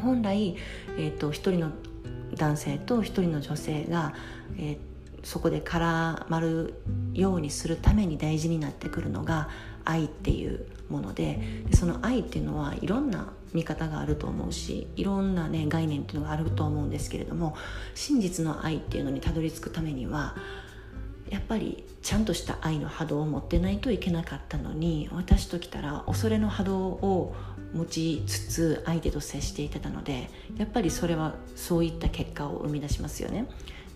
本来、えーと、一人の男性と一人の女性が、えー、そこで絡まるようにするために大事になってくるのが愛っていうものででその愛っていうのはいろんな見方があると思うしいろんな、ね、概念っていうのがあると思うんですけれども真実の愛っていうのにたどり着くためにはやっぱりちゃんとした愛の波動を持ってないといけなかったのに私ときたら恐れの波動を持ちつつ相手と接していたのでやっぱりそれはそういった結果を生み出しますよね。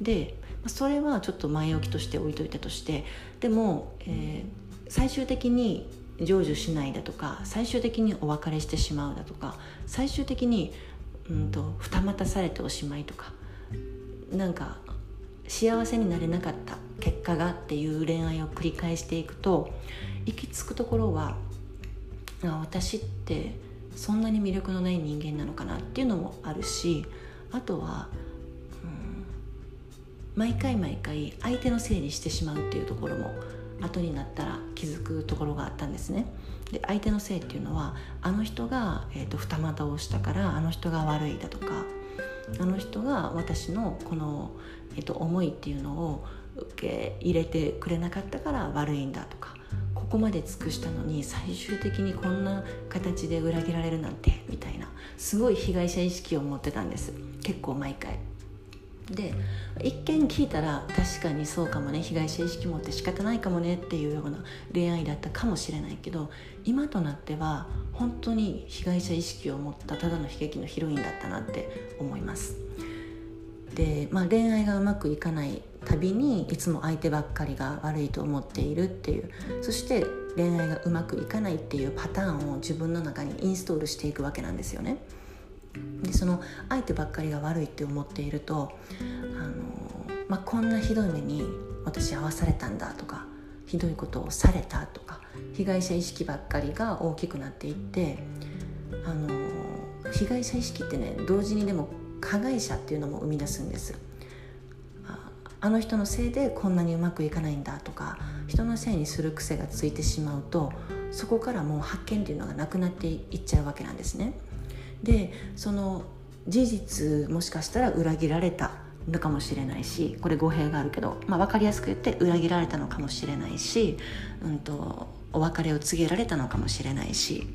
でそれはちょっと前置きとして置いといたとしてでも、えー、最終的に成就しないだとか最終的にお別れしてしまうだとか最終的に、うんと二股されておしまいとかなんか幸せになれなかった結果がっていう恋愛を繰り返していくと行き着くところは私ってそんなに魅力のない人間なのかなっていうのもあるしあとは、うん、毎回毎回相手のせいにしてしまうっていうところも後になったら気づくところがあったんですね。で相手のせいっていうのはあの人が、えーと、二股をしたからあの人が悪いだとかあの人が私のこの、えーと思いっていうのを受け入れてくれなかったから悪いんだとかここまで尽くしたのに最終的にこんな形で裏切られるなんてみたいなすごい被害者意識を持ってたんです。結構毎回。で一見聞いたら確かにそうかもね被害者意識持って仕方ないかもねっていうような恋愛だったかもしれないけど今となっては本当に被害者意識を持ったただの悲劇のヒロインだったなって思います。で、まあ、恋愛がうまくいかないたびにいつも相手ばっかりが悪いと思っているっていうそして恋愛がうまくいかないっていうパターンを自分の中にインストールしていくわけなんですよね。でその相手ばっかりが悪いって思っているとあの、まあ、こんなひどい目に私合わされたんだとかひどいことをされたとか被害者意識ばっかりが大きくなっていってあの被害者意識ってね同時にでも加害者っていうのも生み出すんですあの人のせいでこんなにうまくいかないんだとか人のせいにする癖がついてしまうとそこからもう発見っていうのがなくなっていっちゃうわけなんですね。でその事実もしかしたら裏切られたのかもしれないしこれ語弊があるけど、まあ、分かりやすく言って裏切られたのかもしれないし、うんと、お別れを告げられたのかもしれないし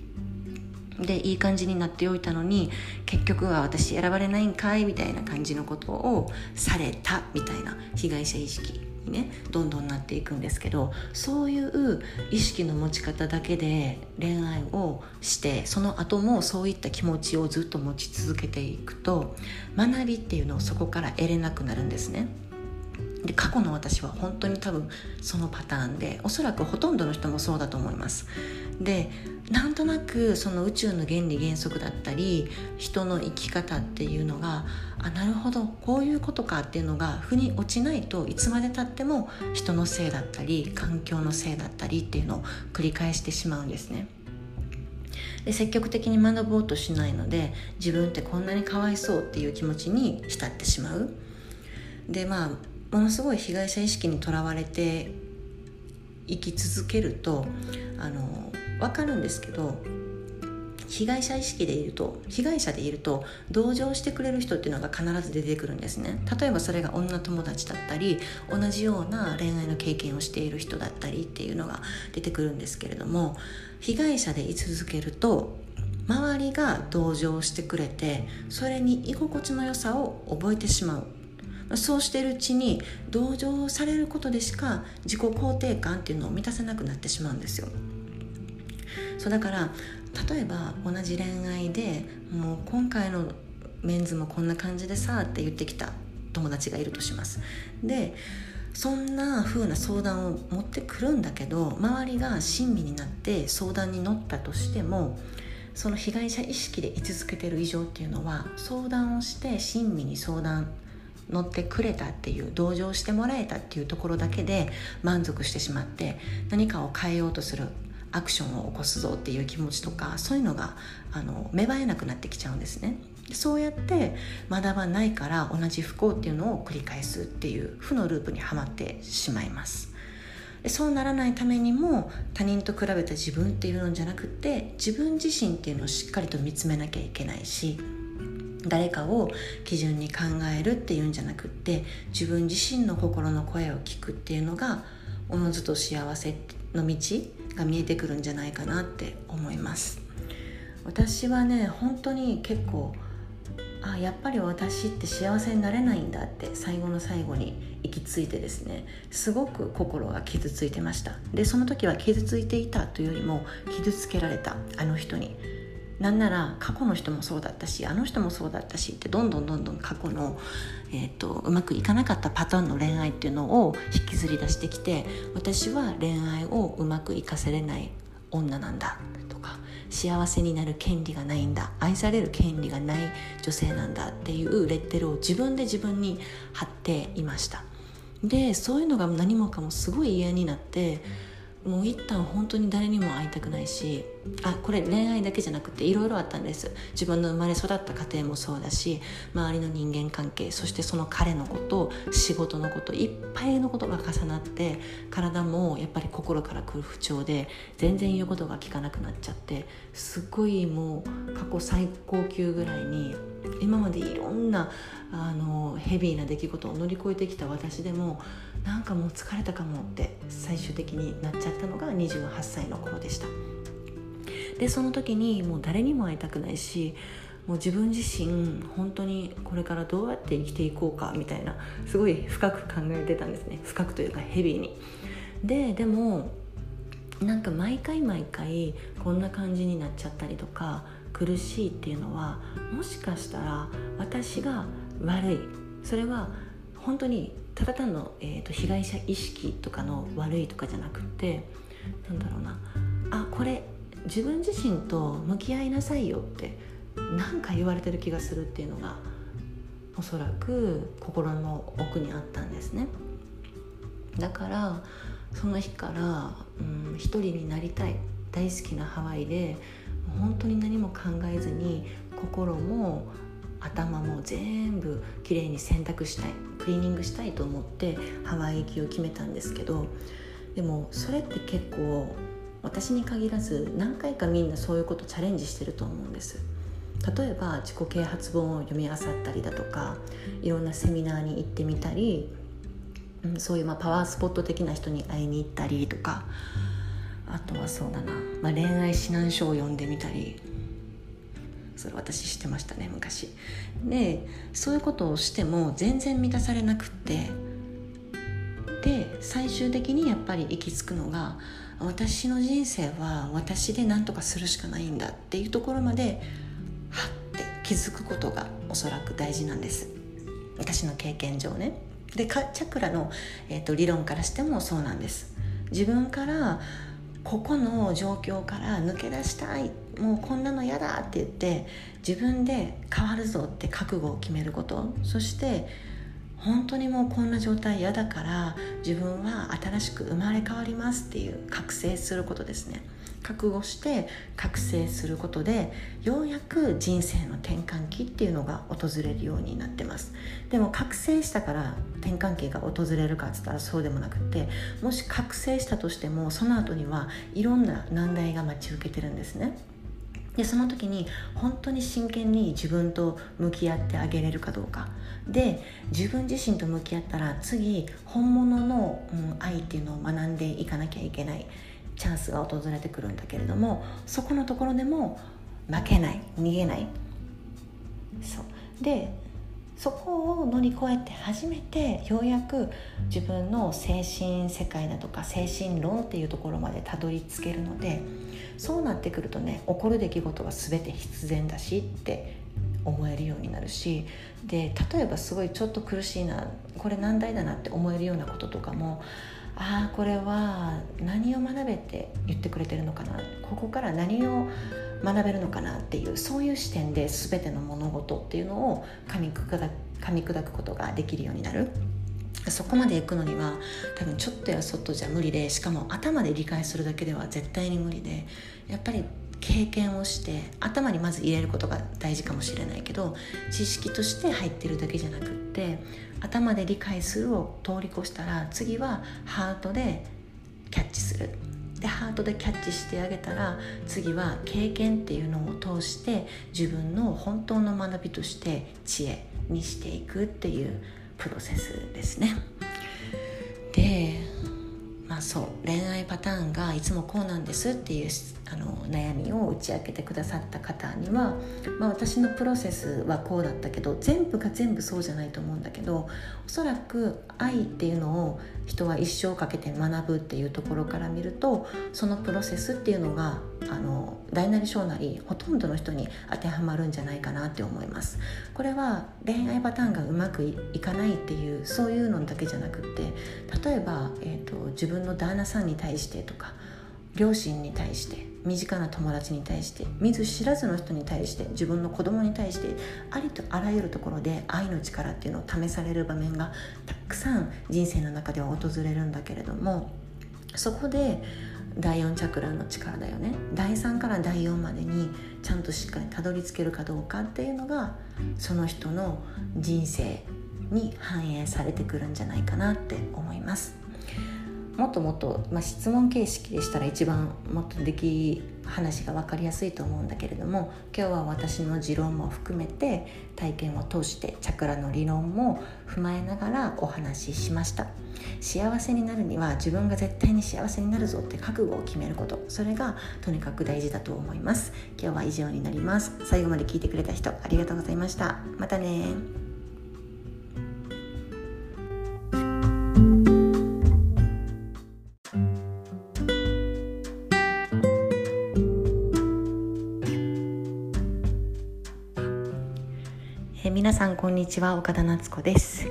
でいい感じになっておいたのに結局は私選ばれないんかいみたいな感じのことをされたみたいな被害者意識にねどんどんなっていくんですけどそういう意識の持ち方だけで恋愛をしてその後もそういった気持ちをずっと持ち続けていくと学びっていうのをそこから得れなくなるんですね。で過去の私は本当に多分そのパターンでおそらくほとんどの人もそうだと思いますでなんとなくその宇宙の原理原則だったり人の生き方っていうのがあなるほどこういうことかっていうのが腑に落ちないといつまでたっても人のせいだったり環境のせいだったりっていうのを繰り返してしまうんですね。で積極的に学ぼうとしないので自分ってこんなにかわいそうっていう気持ちに浸ってしまう。でまあものすごい被害者意識にとらわれて生き続けるとあの分かるんですけど被害者意識でいると被害者でいると同情してくれる人っていうのが必ず出てくるんですね。例えばそれが女友達だったり同じような恋愛の経験をしている人だったりっていうのが出てくるんですけれども被害者で居続けると周りが同情してくれてそれに居心地の良さを覚えてしまう。そうしているうちに同情されることでしか自己肯定感っていうのを満たせなくなってしまうんですよ。そうだから例えば同じ恋愛でもう今回のメンズもこんな感じでさって言ってきた友達がいるとします。でそんな風な相談を持ってくるんだけど周りが親身になって相談に乗ったとしてもその被害者意識で居続けてる以上っていうのは相談をして親身に相談乗ってくれたっていう同情してもらえたっていうところだけで満足してしまって何かを変えようとする。アクションを起こすぞっていう気持ちとかそういうのがあの芽生えなくなってきちゃうんですね。そうやって学ばないから同じ不幸っていうのを繰り返すっていう負のループにはまってしまいます。そうならないためにも他人と比べた自分っていうのじゃなくて自分自身っていうのをしっかりと見つめなきゃいけないし誰かを基準に考えるっていうんじゃなくって自分自身の心の声を聞くっていうのがおのずと幸せの道が見えてくるんじゃないかなって思います。私はね本当に結構あやっぱり私って幸せになれないんだって最後の最後に行き着いてですね。すごく心が傷ついてました。でその時は傷ついていたというよりも傷つけられたあの人に。なんなら過去の人もそうだったしあの人もそうだったしってどんどんどんどん過去の、えーと、うまくいかなかったパターンの恋愛っていうのを引きずり出してきて私は恋愛をうまくいかせれない女なんだとか幸せになる権利がないんだ愛される権利がない女性なんだっていうレッテルを自分で自分に貼っていました。でそういうのが何もかもすごい嫌になってもう一旦本当に誰にも会いたくないしあこれ恋愛だけじゃなくていろいろあったんです。自分の生まれ育った家庭もそうだし周りの人間関係そしてその彼のこと仕事のこといっぱいのことが重なって体もやっぱり心から来る不調で全然言うことが聞かなくなっちゃってすごいもう過去最高級ぐらいに今までいろんなあのヘビーな出来事を乗り越えてきた私でもなんかもう疲れたかもって最終的になっちゃったのが28歳の頃でした。でその時にもう誰にも会いたくないしもう自分自身本当にこれからどうやって生きていこうかみたいなすごい深く考えてたんですね。深くというかヘビーに。ででもなんか毎回毎回こんな感じになっちゃったりとか苦しいっていうのはもしかしたら私が悪い。それは本当にただ単の、えーと、被害者意識とかの悪いとかじゃなくてなんだろうな。あこれ自分自身と向き合いなさいよって何か言われてる気がするっていうのがおそらく心の奥にあったんですね。だからその日から、うん、一人になりたい。大好きなハワイで本当に何も考えずに心も頭も全部きれいに洗濯したいクリーニングしたいと思ってハワイ行きを決めたんですけどでもそれって結構私に限らず何回かみんなそういうことチャレンジしてると思うんです。例えば自己啓発本を読み漁ったりだとかいろんなセミナーに行ってみたり、そういうまあパワースポット的な人に会いに行ったりとかあとはそうだな、まあ、恋愛指南書を読んでみたりそれ私してましたね昔。でそういうことをしても全然満たされなくって。で最終的にやっぱり行き着くのが私の人生は私で何とかするしかないんだっていうところまではって気づくことがおそらく大事なんです。私の経験上ね。でチャクラの、えーと、理論からしてもそうなんです。自分からここの状況から抜け出したいっもうこんなの嫌だって言って自分で変わるぞって覚悟を決めること。そして本当にもうこんな状態嫌だから自分は新しく生まれ変わりますっていう覚醒することですね。覚悟して覚醒することでようやく人生の転換期っていうのが訪れるようになってます。でも覚醒したから転換期が訪れるかっつったらそうでもなくってもし覚醒したとしてもその後にはいろんな難題が待ち受けてるんですね。でその時に本当に真剣に自分と向き合ってあげれるかどうか。で自分自身と向き合ったら次本物の、うん、愛っていうのを学んでいかなきゃいけないチャンスが訪れてくるんだけれどもそこのところでも負けない逃げない。そう。でそこを乗り越えて初めてようやく自分の精神世界だとか精神論っていうところまでたどり着けるのでそうなってくるとね起こる出来事は全て必然だしって思えるようになるしで例えばすごいちょっと苦しいなこれ難題だなって思えるようなこととかもああこれは何を学べって言ってくれてるのかなここから何を学べるのかなっていうそういう視点で全ての物事っていうのを噛み砕噛み砕くことができるようになる。そこまで行くのには多分ちょっとやそっとじゃ無理でしかも頭で理解するだけでは絶対に無理でやっぱり経験をして頭にまず入れることが大事かもしれないけど知識として入ってるだけじゃなくって頭で理解するを通り越したら次はハートでキャッチする。でハートでキャッチしてあげたら次は経験っていうのを通して自分の本当の学びとして知恵にしていくっていうプロセスですね。でまあそう恋愛パターンがいつもこうなんですっていうあの悩みを打ち明けてくださった方には、まあ、私のプロセスはこうだったけど全部が全部そうじゃないと思うんだけどおそらく愛っていうのを人は一生かけて学ぶっていうところから見るとそのプロセスっていうのがあの大なり小なりほとんどの人に当てはまるんじゃないかなって思います。これは恋愛パターンがうまくいかないっていうそういうのだけじゃなくって例えば、えーと自分の旦那さんに対してとか両親に対して身近な友達に対して見ず知らずの人に対して自分の子供に対してありとあらゆるところで愛の力っていうのを試される場面がたくさん人生の中では訪れるんだけれどもそこで第4チャクラの力だよね第3から第4までにちゃんとしっかりたどり着けるかどうかっていうのがその人の人生に反映されてくるんじゃないかなって思います。もっともっと、まあ、質問形式でしたら一番もっとでき話が分かりやすいと思うんだけれども今日は私の持論も含めて体験を通してチャクラの理論も踏まえながらお話ししました。幸せになるには自分が絶対に幸せになるぞって覚悟を決めること。それがとにかく大事だと思います。今日は以上になります。最後まで聞いてくれた人ありがとうございました。またねさんこんにちは。岡田夏子です。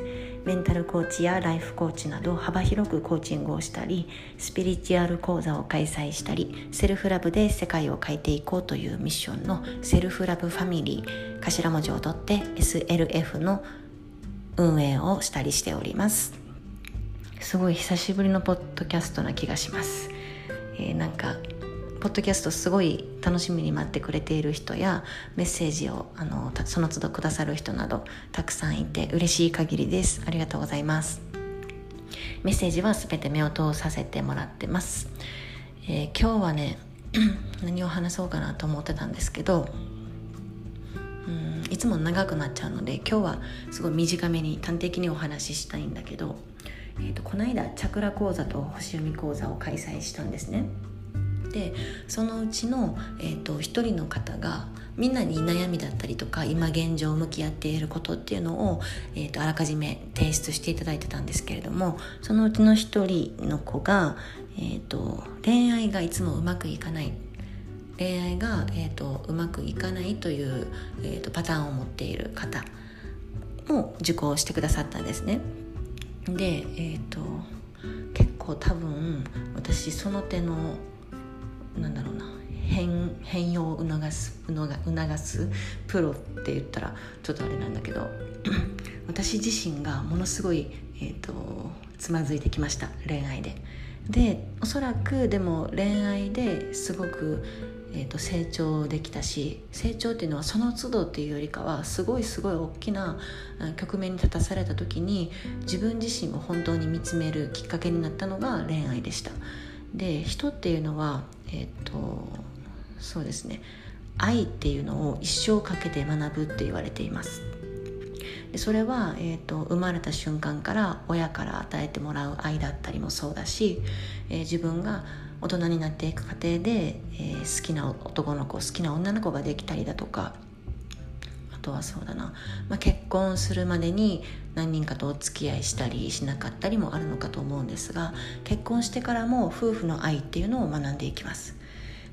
メンタルコーチやライフコーチなど幅広くコーチングをしたりスピリチュアル講座を開催したり self love で世界を変えていこうというミッションのセルフラブファミリー頭文字を取って SLF の運営をしたりしております。すごい久しぶりのポッドキャストな気がします、えー、なんかポッドキャストすごい楽しみに待ってくれている人やメッセージをあのその都度くださる人などたくさんいて嬉しい限りです。ありがとうございます。メッセージは全て目を通させてもらってます、えー、今日はね 何を話そうかなと思ってたんですけどうんいつも長くなっちゃうので今日はすごい短めに端的にお話ししたいんだけど、えーと、とこの間チャクラ講座と星読み講座を開催したんですね。でそのうちの、えーと、1人の方がみんなに悩みだったりとか今現状向き合っていることっていうのを、えーと、あらかじめ提出していただいてたんですけれどもそのうちの1人の子が、えーと、恋愛がいつもうまくいかない恋愛が、えー、とうまくいかないという、えー、とパターンを持っている方も受講してくださったんですね。で、えー、と結構多分私その手のなんだろうな変変容を促す促すプロって言ったらちょっとあれなんだけど 私自身がものすごい、えーと、つまずいてきました恋愛で。でおそらくでも恋愛ですごく、えーと、成長できたし成長っていうのはその都度っていうよりかはすごいすごい大きな局面に立たされた時に自分自身を本当に見つめるきっかけになったのが恋愛でした。で人っていうのはえっ、とそうですね。愛っていうのを一生かけて学ぶって言われています。でそれは、えーと、生まれた瞬間から親から与えてもらう愛だったりもそうだし、えー、自分が大人になっていく過程で、えー、好きな男の子好きな女の子ができたりだとかあとはそうだな、まあ、結婚するまでに何人かとお付き合いしたりしなかったりもあるのかと思うんですが結婚してからも夫婦の愛っていうのを学んでいきます。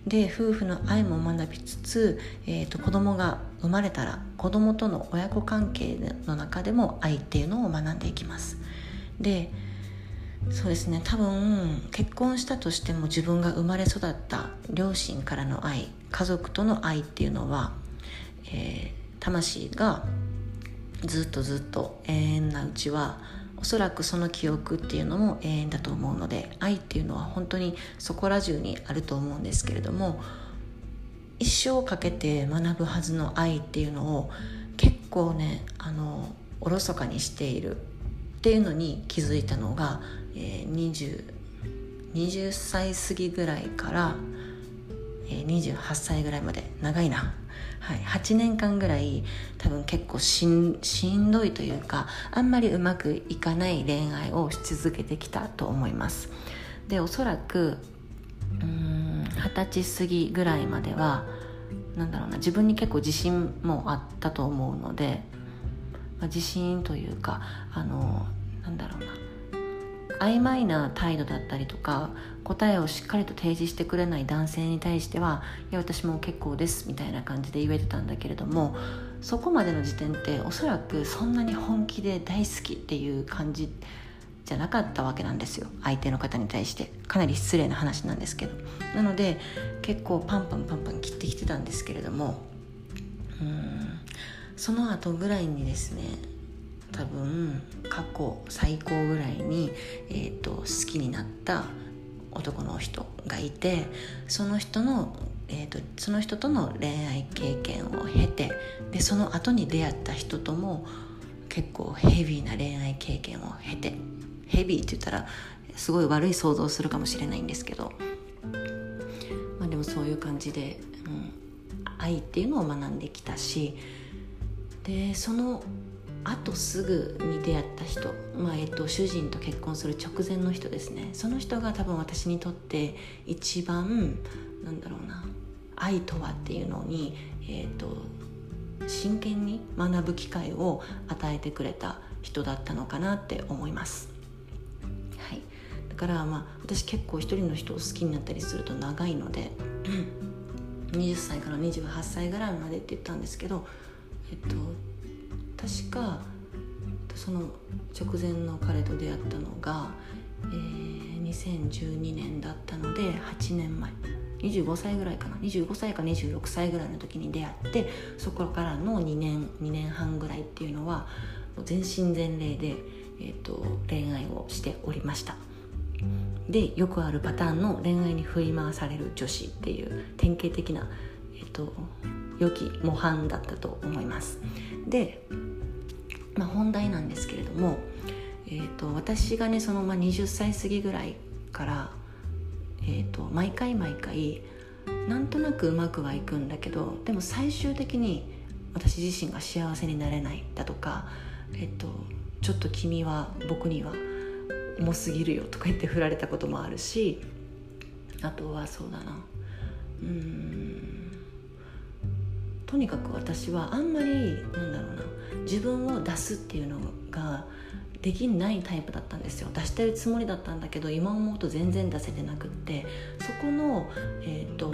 で夫婦の愛も学びつつ、えーと、子供が生まれたら子供との親子関係の中でも愛っていうのを学んでいきます。でそうですね。多分結婚したとしても自分が生まれ育った両親からの愛家族との愛っていうのは、えー、魂がずっとずっと永遠なうちはおそらくその記憶っていうのも永遠だと思うので愛っていうのは本当にそこら中にあると思うんですけれども一生かけて学ぶはずの愛っていうのを結構ねあのおろそかにしている。っていうのに気づいたのが、えー、20, 20歳過ぎぐらいから、えー、28歳ぐらいまで。長いな。はい、8年間ぐらい多分結構しんしんどいというかあんまりうまくいかない恋愛をし続けてきたと思います。でおそらくうん二十歳過ぎぐらいまではなんだろうな自分に結構自信もあったと思うので、まあ、自信というかあのなんだろうな曖昧な態度だったりとか答えをしっかりと提示してくれない男性に対してはいや私も結構ですみたいな感じで言えてたんだけれどもそこまでの時点っておそらくそんなに本気で大好きっていう感じじゃなかったわけなんですよ相手の方に対して。かなり失礼な話なんですけど。なので結構パンパンパンパン切ってきてたんですけれどもうんその後ぐらいにですね多分過去最高ぐらいに、えーと、好きになった男の人がいてその人の、えーと、その人との恋愛経験を経てでその後に出会った人とも結構ヘビーな恋愛経験を経てヘビーって言ったらすごい悪い想像するかもしれないんですけど、まあ、でもそういう感じで、うん、愛っていうのを学んできたしでそのあとすぐに出会った人、まあえっと、主人と結婚する直前の人ですねその人が多分私にとって一番なんだろうな愛とはっていうのに、えっと、真剣に学ぶ機会を与えてくれた人だったのかなって思います。はい、だからまあ私結構一人の人を好きになったりすると長いので20歳から28歳ぐらいまでって言ったんですけどえっと確かその直前の彼と出会ったのが、えー、2012年だったので8年前。25歳ぐらいかな。25歳か26歳ぐらいの時に出会ってそこからの2年2年半ぐらいっていうのは全身全霊で、えーと、恋愛をしておりました。でよくあるパターンの恋愛に振り回される女子っていう典型的な、えーと良き模範だったと思います。でまあ、本題なんですけれども、えーと、私がねその、まあ、20歳過ぎぐらいから、えーと、毎回毎回なんとなくうまくはいくんだけどでも最終的に私自身が幸せになれないだとか、えーと、ちょっと君は僕には重すぎるよとか言って振られたこともあるしあとはそうだなうんとにかく私はあんまりなんだろうな自分を出すっていうのができないタイプだったんですよ。出してるつもりだったんだけど今思うと全然出せてなくって。そこの、えーと、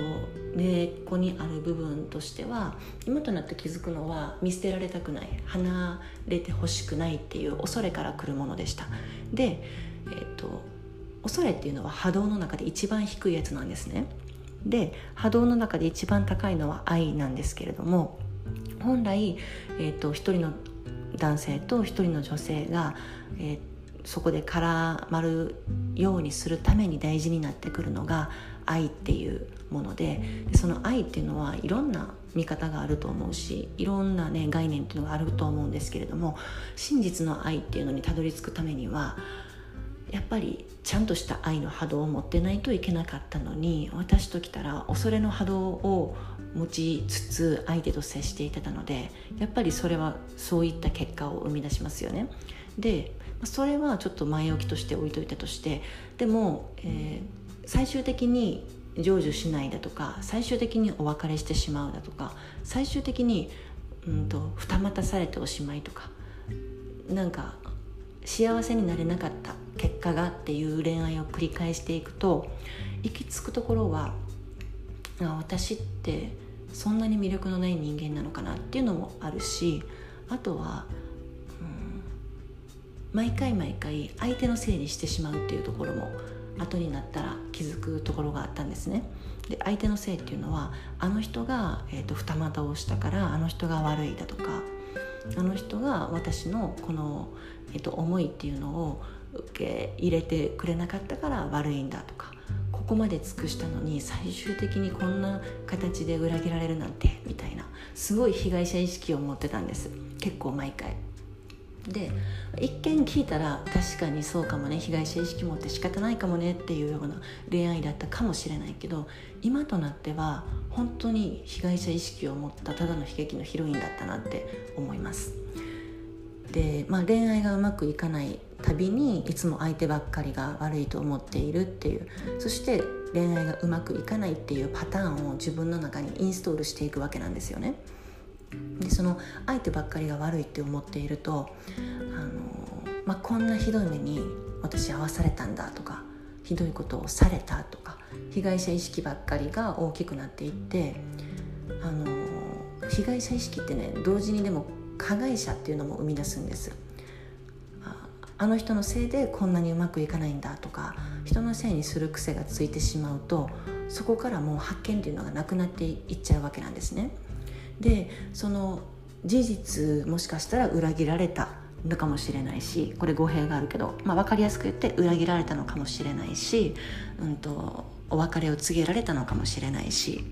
根っこにある部分としては今となって気づくのは見捨てられたくない離れてほしくないっていう恐れから来るものでした。で、えーと、恐れっていうのは波動の中で一番低いやつなんですね。で波動の中で一番高いのは愛なんですけれども本来、えーと一人の男性と一人の女性が、えー、そこで絡まるようにするために大事になってくるのが愛っていうものででその愛っていうのはいろんな見方があると思うしいろんな、ね、概念っていうのがあると思うんですけれども真実の愛っていうのにたどり着くためにはやっぱりちゃんとした愛の波動を持ってないといけなかったのに私ときたら恐れの波動を持ちつつ相手と接していたのでやっぱりそれはそういった結果を生み出しますよね。でそれはちょっと前置きとして置いといたとしてでも、えー、最終的に成就しないだとか最終的にお別れしてしまうだとか最終的に、うんと、二股されておしまいとかなんか幸せになれなかった結果がっていう恋愛を繰り返していくと行き着くところは私ってそんなに魅力のない人間なのかなっていうのもあるしあとは、うん、毎回毎回相手のせいにしてしまうっていうところも後になったら気づくところがあったんですね。で相手のせいっていうのはあの人が、えーと、二股をしたからあの人が悪いだとかあの人が私のこの、えーと思いっていうのを受け入れてくれなかったから悪いんだとかここまで尽くしたのに最終的にこんな形で裏切られるなんてみたいなすごい被害者意識を持ってたんです。結構毎回。で一見聞いたら確かにそうかもね被害者意識持って仕方ないかもねっていうような恋愛だったかもしれないけど今となっては本当に被害者意識を持ったただの悲劇のヒロインだったなって思います。で、まあ、恋愛がうまくいかないたびにいつも相手ばっかりが悪いと思っているっていうそして恋愛がうまくいかないっていうパターンを自分の中にインストールしていくわけなんですよね。でその相手ばっかりが悪いって思っているとあの、まあ、こんなひどい目に私合わされたんだとかひどいことをされたとか被害者意識ばっかりが大きくなっていってあの被害者意識ってね同時にでも加害者っていうのも生み出すんですあの人のせいでこんなにうまくいかないんだとか人のせいにする癖がついてしまうとそこからもう発見っていうのがなくなっていっちゃうわけなんですね。でその事実もしかしたら裏切られたのかもしれないしこれ語弊があるけど、まあ、分かりやすく言って裏切られたのかもしれないし、うんとお別れを告げられたのかもしれないし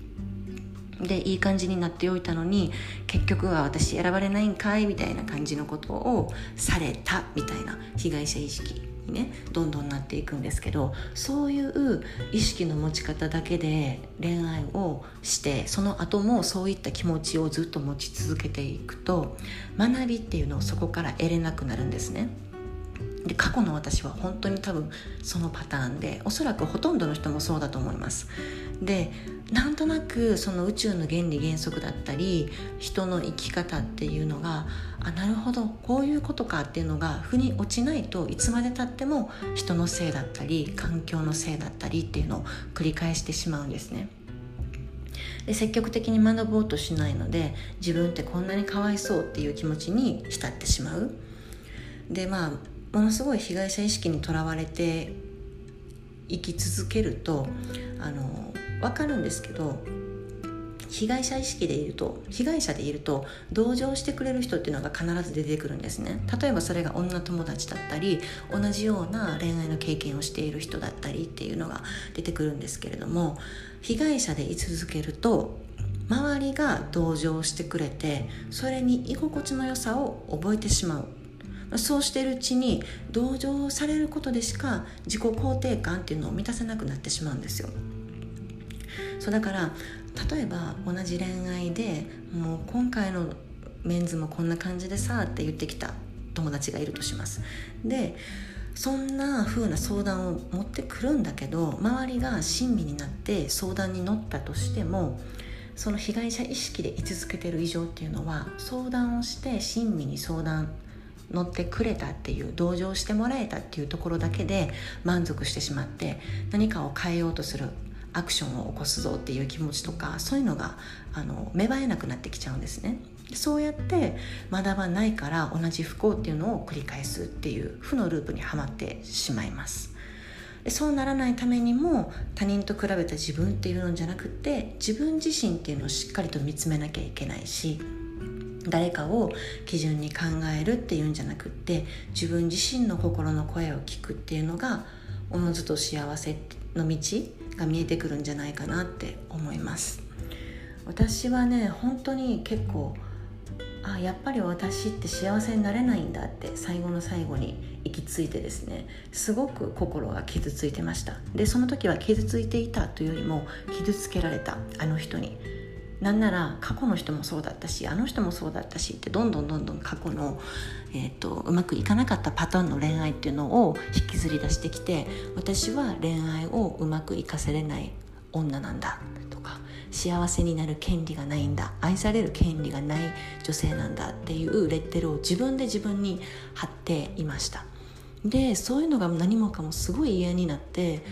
でいい感じになっておいたのに結局は私選ばれないんかいみたいな感じのことをされたみたいな被害者意識にねどんどんなっていくんですけどそういう意識の持ち方だけで恋愛をしてその後もそういった気持ちをずっと持ち続けていくと学びっていうのをそこから得れなくなるんですね。で過去の私は本当に多分そのパターンでおそらくほとんどの人もそうだと思いますでなんとなくその宇宙の原理原則だったり人の生き方っていうのがあなるほどこういうことかっていうのが腑に落ちないといつまでたっても人のせいだったり環境のせいだったりっていうのを繰り返してしまうんですね。で積極的に学ぼうとしないので自分ってこんなにかわいそうっていう気持ちに浸ってしまう。でまあものすごい被害者意識にとらわれて生き続けるとあの分かるんですけど被害者意識でいると被害者でいると同情してくれる人っていうのが必ず出てくるんですね。例えばそれが女友達だったり同じような恋愛の経験をしている人だったりっていうのが出てくるんですけれども被害者で居続けると周りが同情してくれてそれに居心地の良さを覚えてしまう。そうしているうちに同情されることでしか自己肯定感っていうのを満たせなくなってしまうんですよ。そうだから例えば同じ恋愛でもう今回のメンズもこんな感じでさって言ってきた友達がいるとします。でそんな風な相談を持ってくるんだけど周りが親身になって相談に乗ったとしてもその被害者意識で居続けてる以上っていうのは相談をして親身に相談乗ってくれたっていう同情してもらえたっていうところだけで満足してしまって何かを変えようとする。アクションを起こすぞっていう気持ちとかそういうのがあの芽生えなくなってきちゃうんですね。そうやって学ばないから同じ不幸っていうのを繰り返すっていう負のループにはまってしまいます。でそうならないためにも他人と比べた自分っていうのじゃなくて自分自身っていうのをしっかりと見つめなきゃいけないし誰かを基準に考えるっていうんじゃなくって自分自身の心の声を聞くっていうのがおのずと幸せの道が見えてくるんじゃないかなって思います。私はね本当に結構あやっぱり私って幸せになれないんだって最後の最後に行き着いてですねすごく心が傷ついてました。でその時は傷ついていたというよりも傷つけられたあの人に。なんなら過去の人もそうだったしあの人もそうだったしってどんどんどんどん過去の、えーと、うまくいかなかったパターンの恋愛っていうのを引きずり出してきて私は恋愛をうまくいかせれない女なんだとか幸せになる権利がないんだ愛される権利がない女性なんだっていうレッテルを自分で自分に貼っていました。でそういうのが何もかもすごい嫌になって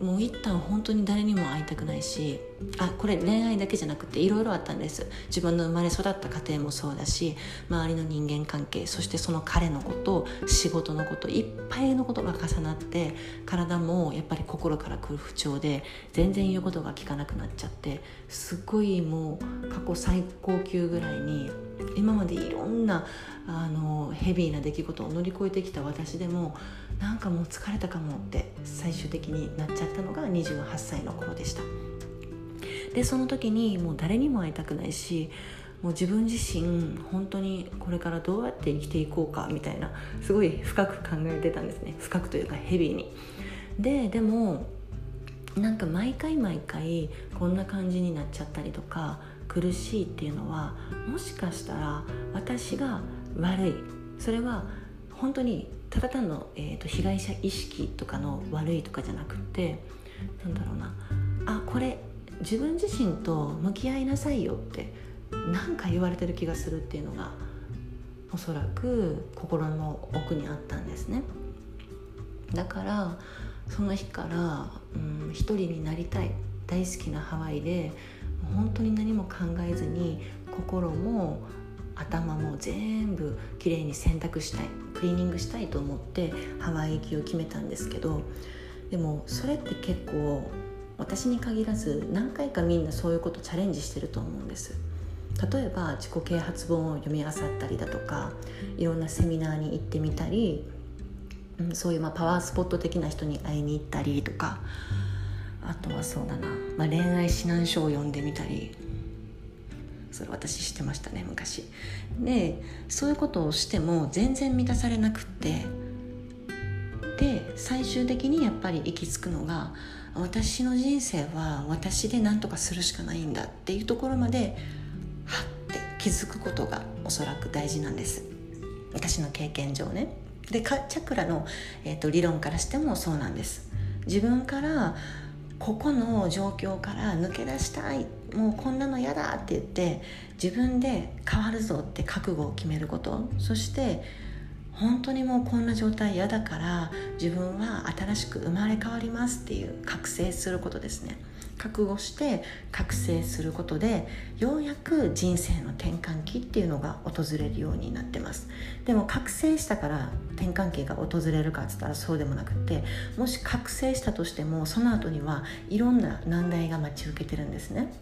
もう一旦本当に誰にも会いたくないしあこれ恋愛だけじゃなくていろいろあったんです。自分の生まれ育った家庭もそうだし周りの人間関係そしてその彼のこと仕事のこといっぱいのことが重なって体もやっぱり心から来る不調で全然言うことが聞かなくなっちゃってすっごいもう過去最高級ぐらいに今までいろんなあのヘビーな出来事を乗り越えてきた私でもなんかもう疲れたかもって最終的になっちゃったのが28歳の頃でした。でその時にもう誰にも会いたくないしもう自分自身本当にこれからどうやって生きていこうかみたいなすごい深く考えてたんですね。深くというかヘビーに。ででもなんか毎回毎回こんな感じになっちゃったりとか苦しいっていうのはもしかしたら私が悪い。それは本当にただ単の、えーと、被害者意識とかの悪いとかじゃなくてなんだろうな。あこれ自分自身と向き合いなさいよって何か言われてる気がするっていうのがおそらく心の奥にあったんですね。だからその日から、うん、一人になりたい。大好きなハワイで本当に何も考えずに心も頭も全部きれいに洗濯したい。クリーニングしたいと思ってハワイ行きを決めたんですけどでもそれって結構私に限らず何回かみんなそういうことチャレンジしてると思うんです。例えば自己啓発本を読み漁ったりだとかいろんなセミナーに行ってみたり、そういうまあパワースポット的な人に会いに行ったりとかあとはそうだな、まあ、恋愛指南書を読んでみたりそれ私してましたね昔。でそういうことをしても全然満たされなくってで最終的にやっぱり行き着くのが私の人生は私で何とかするしかないんだっていうところまではって気づくことがおそらく大事なんです。私の経験上ね。でチャクラの、えーと理論からしてもそうなんです。自分からここの状況から抜け出したい。もうこんなの嫌だって言って自分で変わるぞって覚悟を決めること。そして本当にもうこんな状態嫌だから自分は新しく生まれ変わりますっていう覚醒することですね。覚悟して覚醒することでようやく人生の転換期っていうのが訪れるようになってます。でも覚醒したから転換期が訪れるかっつったらそうでもなくってもし覚醒したとしてもその後にはいろんな難題が待ち受けてるんですね。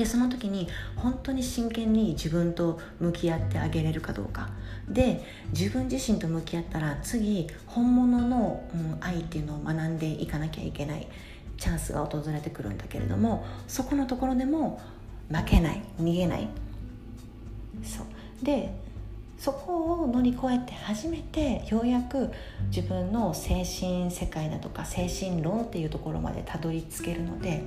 でその時に本当に真剣に自分と向き合ってあげれるかどうか。で自分自身と向き合ったら次本物の、うん、愛っていうのを学んでいかなきゃいけないチャンスが訪れてくるんだけれどもそこのところでも負けない逃げない。そう。でそこを乗り越えて初めてようやく自分の精神世界だとか精神論っていうところまでたどり着けるので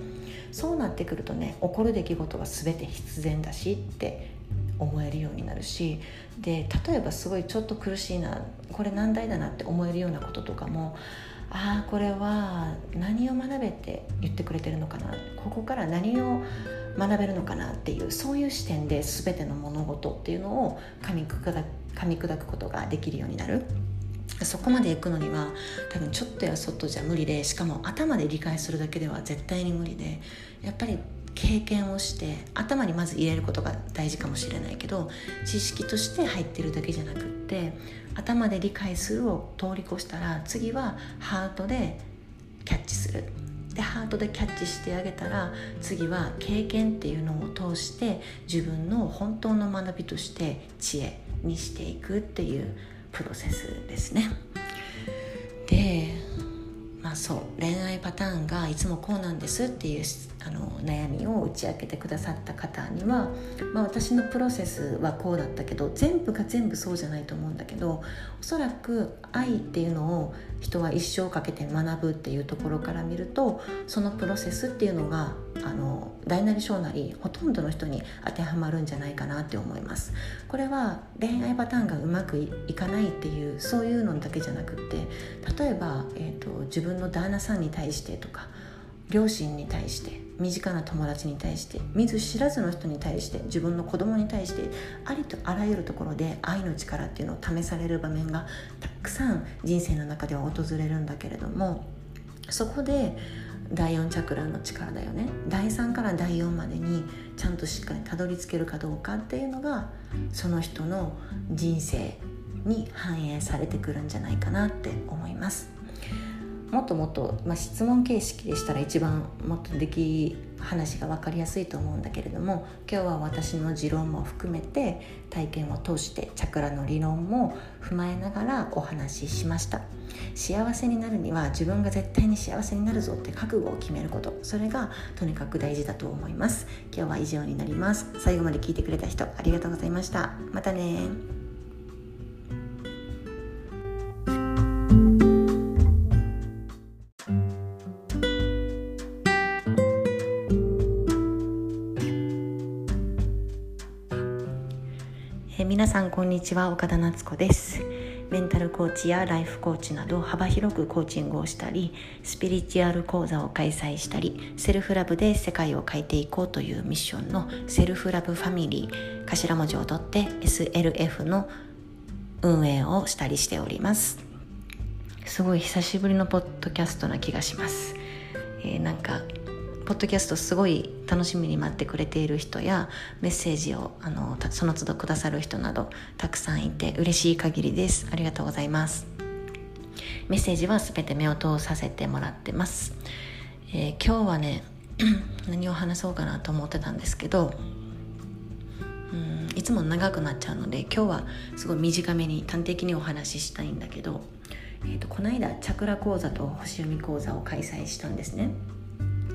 そうなってくるとね起こる出来事は全て必然だしって思えるようになるしで例えばすごいちょっと苦しいなこれ難題だなって思えるようなこととかもああこれは何を学べって言ってくれてるのかなここから何を学べるのかなっていうそういう視点で全ての物事っていうのを噛み砕噛み砕くことができるようになる。そこまで行くのには多分ちょっとやそっとじゃ無理でしかも頭で理解するだけでは絶対に無理でやっぱり経験をして頭にまず入れることが大事かもしれないけど知識として入ってるだけじゃなくって頭で理解するを通り越したら次はハートでキャッチする。でハートでキャッチしてあげたら次は経験っていうのを通して自分の本当の学びとして知恵にしていくっていうプロセスですね。でまあそう恋愛パターンがいつもこうなんですっていうあの悩みを打ち明けてくださった方には、まあ、私のプロセスはこうだったけど全部が全部そうじゃないと思うんだけどおそらく愛っていうのを人は一生かけて学ぶっていうところから見るとそのプロセスっていうのがあの大なり小なりほとんどの人に当てはまるんじゃないかなって思います。これは恋愛パターンがうまくいかないっていうそういうのだけじゃなくって例えば、えーと自分の旦那さんに対してとか両親に対して身近な友達に対して見ず知らずの人に対して自分の子供に対してありとあらゆるところで愛の力っていうのを試される場面がたくさん人生の中では訪れるんだけれどもそこで第4チャクラの力だよね第3から第4までにちゃんとしっかりたどり着けるかどうかっていうのがその人の人生に反映されてくるんじゃないかなって思います。もっともっと、まあ、質問形式でしたら一番もっとでき話が分かりやすいと思うんだけれども今日は私の持論も含めて体験を通してチャクラの理論も踏まえながらお話ししました。幸せになるには自分が絶対に幸せになるぞって覚悟を決めること。それがとにかく大事だと思います。今日は以上になります。最後まで聞いてくれた人ありがとうございました。またね皆さんこんにちは岡田夏子です。メンタルコーチやライフコーチなど幅広くコーチングをしたりスピリチュアル講座を開催したり self love で世界を変えていこうというミッションのセルフラブファミリー頭文字を取って SLF の運営をしたりしております。すごい久しぶりのポッドキャストな気がします、えー、なんかポッドキャストすごい楽しみに待ってくれている人やメッセージをあのその都度くださる人などたくさんいて嬉しい限りです。ありがとうございます。メッセージは全て目を通させてもらってます、えー、今日はね 何を話そうかなと思ってたんですけどうんいつも長くなっちゃうので今日はすごい短めに端的にお話ししたいんだけど、えー、とこの間チャクラ講座と星読み講座を開催したんですね。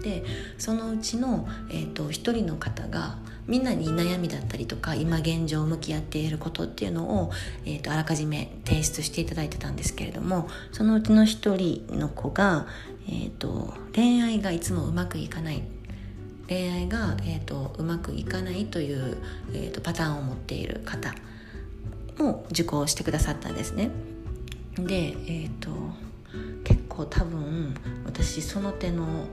でそのうちの、えーと、1人の方がみんなに悩みだったりとか今現状向き合っていることっていうのを、えーと、あらかじめ提出していただいてたんですけれどもそのうちの1人の子が、えーと、恋愛がいつもうまくいかない恋愛が、えー、とうまくいかないという、えー、とパターンを持っている方も受講してくださったんですね。で、えー、と結構多分私その手の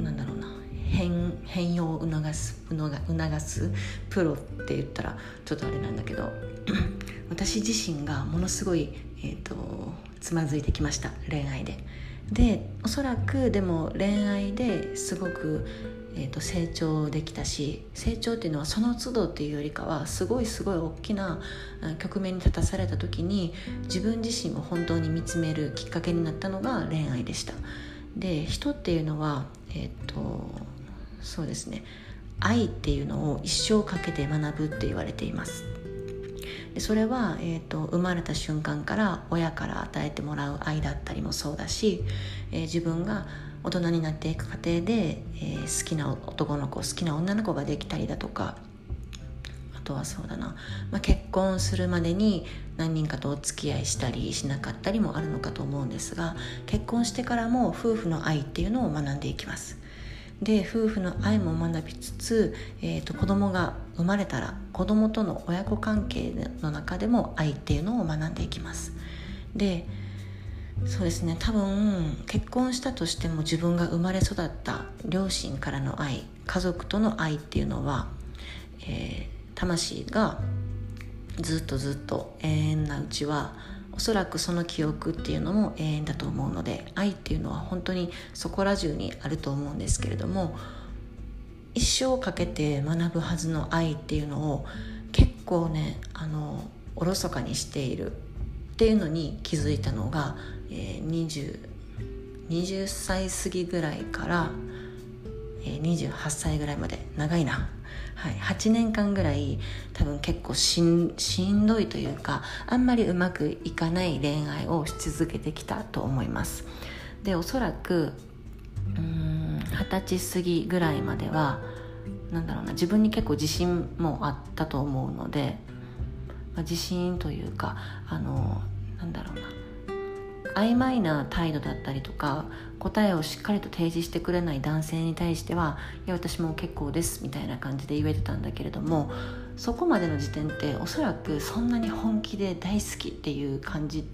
なんだろうな変変容を促す促すプロって言ったらちょっとあれなんだけど 私自身がものすごい、えーと、つまずいてきました恋愛で。でおそらくでも恋愛ですごく、えーと、成長できたし成長っていうのはその都度っていうよりかはすごいすごい大きな局面に立たされた時に自分自身を本当に見つめるきっかけになったのが恋愛でした。で人っていうのはえっ、とそうですね。愛っていうのを一生かけて学ぶって言われています。でそれは、えーと、生まれた瞬間から親から与えてもらう愛だったりもそうだし、えー、自分が大人になっていく過程で、えー、好きな男の子好きな女の子ができたりだとかあとはそうだな、まあ、結婚するまでに何人かとお付き合いしたりしなかったりもあるのかと思うんですが結婚してからも夫婦の愛っていうのを学んでいきます。で夫婦の愛も学びつつ、えーと、子供が生まれたら子供との親子関係の中でも愛っていうのを学んでいきます。でそうですね多分結婚したとしても自分が生まれ育った両親からの愛家族との愛っていうのは、えー、魂がずっとずっと永遠なうちはおそらくその記憶っていうのも永遠だと思うので愛っていうのは本当にそこら中にあると思うんですけれども一生かけて学ぶはずの愛っていうのを結構ねあのおろそかにしているっていうのに気づいたのが、えー、20, 20歳過ぎぐらいから、えー、28歳ぐらいまで。長いな。はい、8年間ぐらい多分結構しんしんどいというかあんまりうまくいかない恋愛をし続けてきたと思います。でおそらくうん二十歳過ぎぐらいまではなんだろうな自分に結構自信もあったと思うので、まあ、自信というかあのなんだろうな曖昧な態度だったりとか答えをしっかりと提示してくれない男性に対してはいや私も結構ですみたいな感じで言えてたんだけれどもそこまでの時点っておそらくそんなに本気で大好きっていう感じ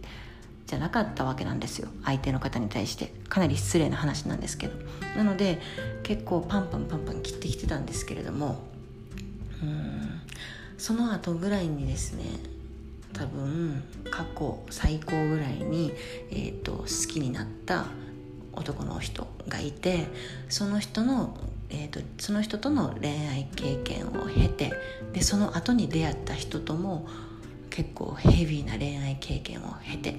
じゃなかったわけなんですよ相手の方に対して。かなり失礼な話なんですけど。なので結構パンパンパンパン切ってきてたんですけれどもその後ぐらいにですね多分過去最高ぐらいに、えーと、好きになった男の人がいてその人の、えーと、その人との恋愛経験を経てでその後に出会った人とも結構ヘビーな恋愛経験を経て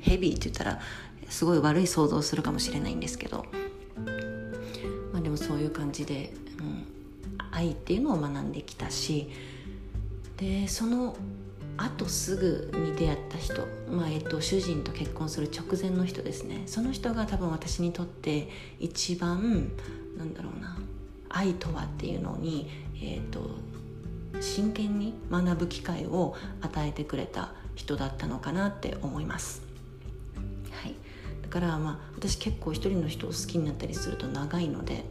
ヘビーって言ったらすごい悪い想像するかもしれないんですけど、まあ、でもそういう感じで、うん、愛っていうのを学んできたしでそのあとすぐに出会った人、まあえっと、主人と結婚する直前の人ですねその人が多分私にとって一番なんだろうな愛とはっていうのに、えっと、真剣に学ぶ機会を与えてくれた人だったのかなって思います。はい、だからまあ私結構一人の人を好きになったりすると長いので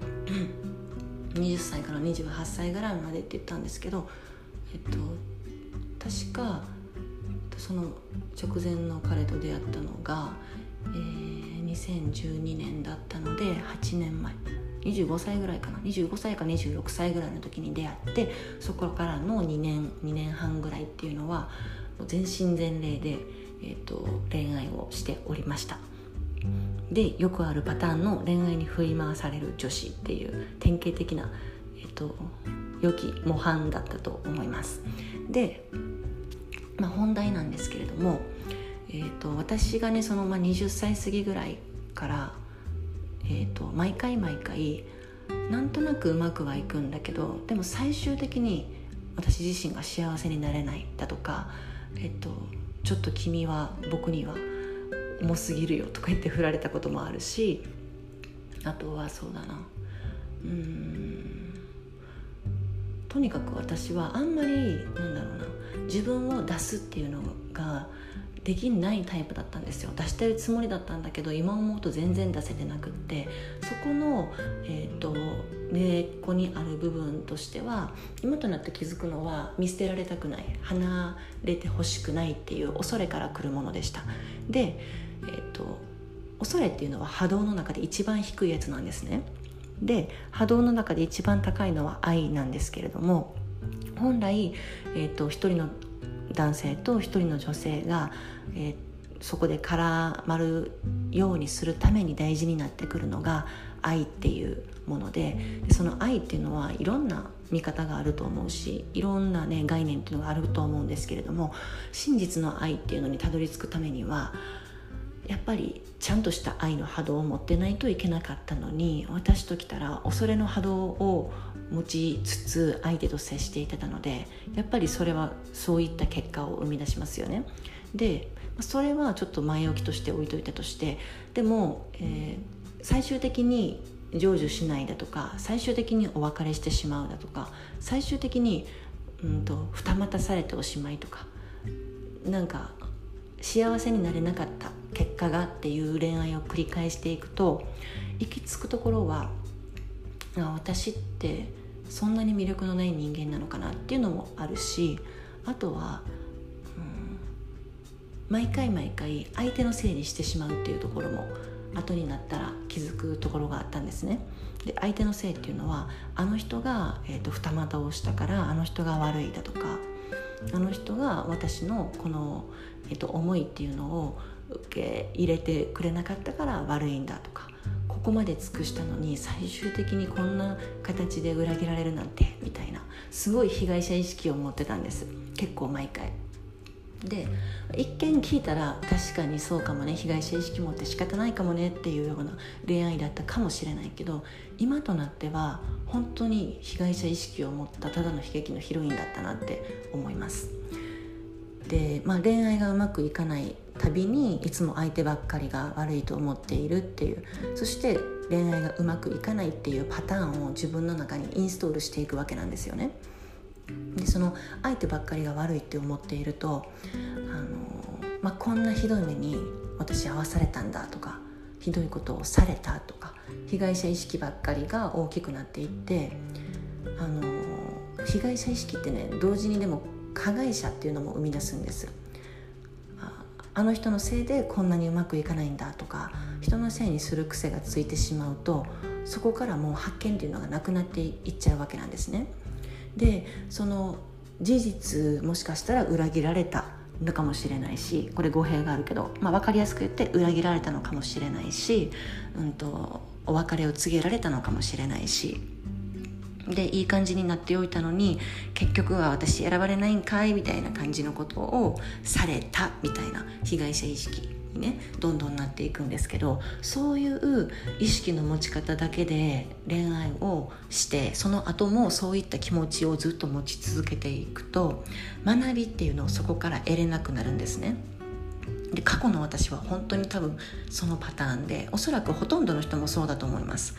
20歳から28歳ぐらいまでって言ったんですけどえっと確かその直前の彼と出会ったのが、えー、2012年だったので8年前。25歳ぐらいかな。25歳か26歳ぐらいの時に出会ってそこからの2年2年半ぐらいっていうのは全身全霊で、えーと、恋愛をしておりました。でよくあるパターンの恋愛に振り回される女子っていう典型的な、えーと良き模範だったと思います。でまあ、本題なんですけれども、えーと、私がねその、まあ、20歳過ぎぐらいから、えーと、毎回毎回なんとなくうまくはいくんだけどでも最終的に私自身が幸せになれないだとか、えーと、ちょっと君は僕には重すぎるよとか言って振られたこともあるしあとはそうだなうんとにかく私はあんまりなんだろうな自分を出すっていうのができないタイプだったんですよ。出してるつもりだったんだけど今思うと全然出せてなくって。そこの、えーと、根っこにある部分としては今となって気づくのは見捨てられたくない。離れてほしくないっていう恐れから来るものでした。で、えーと恐れっていうのは波動の中で一番低いやつなんですね。で波動の中で一番高いのは愛なんですけれども本来、えーと、一人の男性と一人の女性が、えー、そこで絡まるようにするために大事になってくるのが愛っていうものででその愛っていうのはいろんな見方があると思うしいろんな、ね、概念っていうのがあると思うんですけれども真実の愛っていうのにたどり着くためにはやっぱりちゃんとした愛の波動を持ってないといけなかったのに私ときたら恐れの波動を持ちつつ相手と接していたのでやっぱりそれはそういった結果を生み出しますよね。でそれはちょっと前置きとして置いといたとしてでも、えー、最終的に成就しないだとか最終的にお別れしてしまうだとか最終的に、うんと二股されておしまいとかなんか幸せになれなかった結果がっていう恋愛を繰り返していくと行き着くところは私ってそんなに魅力のない人間なのかなっていうのもあるしあとは、うん、毎回毎回相手のせいにしてしまうっていうところも後になったら気づくところがあったんですね。で相手のせいっていうのはあの人が、えーと、二股をしたからあの人が悪いだとかあの人が私のこの、えーと思いっていうのを受け入れてくれなかったから悪いんだとかここまで尽くしたのに最終的にこんな形で裏切られるなんてみたいなすごい被害者意識を持ってたんです結構毎回。で一見聞いたら確かにそうかもね被害者意識持って仕方ないかもねっていうような恋愛だったかもしれないけど今となっては本当に被害者意識を持ったただの悲劇のヒロインだったなって思いますで、まあ、恋愛がうまくいかないたびにいつも相手ばっかりが悪いと思っているっていうそして恋愛がうまくいかないっていうパターンを自分の中にインストールしていくわけなんですよね。でその相手ばっかりが悪いって思っているとあの、まあ、こんなひどい目に私合わされたんだとかひどいことをされたとか被害者意識ばっかりが大きくなっていってあの被害者意識ってね同時にでも加害者っていうのも生み出すんですあの人のせいでこんなにうまくいかないんだとか人のせいにする癖がついてしまうとそこからもう発見っていうのがなくなっていっちゃうわけなんですね。でその事実もしかしたら裏切られたのかもしれないしこれ語弊があるけど、まあ、分かりやすく言って裏切られたのかもしれないし、うんとお別れを告げられたのかもしれないしでいい感じになっておいたのに結局は私選ばれないんかいみたいな感じのことをされたみたいな被害者意識にねどんどんなっていくんですけどそういう意識の持ち方だけで恋愛をしてその後もそういった気持ちをずっと持ち続けていくと学びっていうのをそこから得れなくなるんですね。で過去の私は本当に多分そのパターンでおそらくほとんどの人もそうだと思います。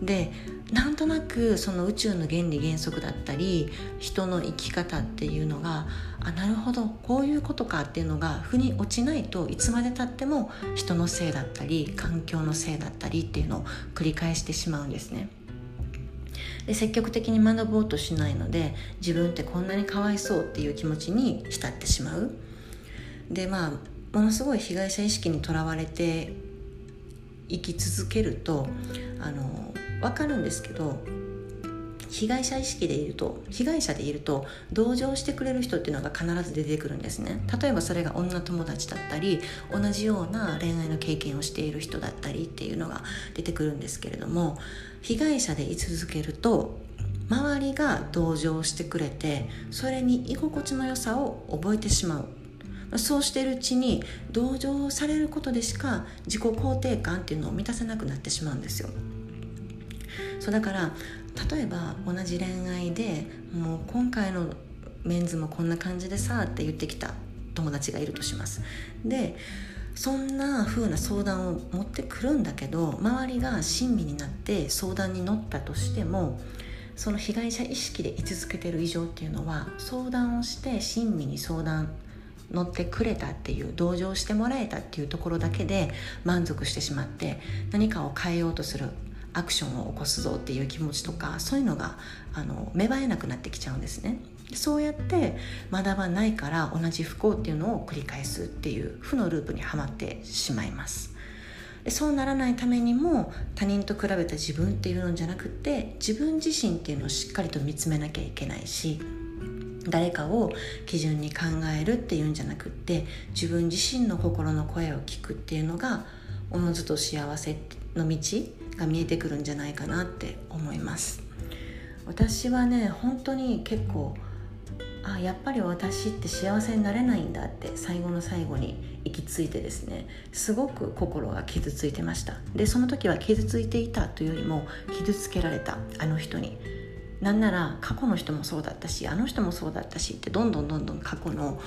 でなんとなくその宇宙の原理原則だったり人の生き方っていうのがあなるほどこういうことかっていうのが腑に落ちないといつまでたっても人のせいだったり環境のせいだったりっていうのを繰り返してしまうんですね。で積極的に学ぼうとしないので自分ってこんなにかわいそうっていう気持ちに浸ってしまう。でまあものすごい被害者意識にとらわれて生き続けるとあの分かるんですけど被害者意識でいると被害者でいると同情してくれる人っていうのが必ず出てくるんですね。例えばそれが女友達だったり同じような恋愛の経験をしている人だったりっていうのが出てくるんですけれども被害者でい続けると周りが同情してくれてそれに居心地の良さを覚えてしまう。そうしているうちに同情されることでしか自己肯定感っていうのを満たせなくなってしまうんですよ。そうだから例えば同じ恋愛でもう今回のメンズもこんな感じでさって言ってきた友達がいるとします。でそんな風な相談を持ってくるんだけど周りが親身になって相談に乗ったとしてもその被害者意識で居続けてる以上っていうのは相談をして親身に相談乗ってくれたっていう同情してもらえたっていうところだけで満足してしまって何かを変えようとするアクションを起こすぞっていう気持ちとかそういうのがあの芽生えなくなってきちゃうんですね。そうやって学ばないから同じ不幸っていうのを繰り返すっていう負のループにはまってしまいます。そうならないためにも他人と比べた自分っていうのじゃなくて自分自身っていうのをしっかりと見つめなきゃいけないし誰かを基準に考えるっていうんじゃなくって自分自身の心の声を聞くっていうのがおのずと幸せの道が見えてくるんじゃないかなって思います。私はね本当に結構あやっぱり私って幸せになれないんだって最後の最後に行き着いてですねすごく心が傷ついてました。でその時は傷ついていたというよりも傷つけられたあの人に。なんなら過去の人もそうだったしあの人もそうだったしってどんどんどんどん過去の、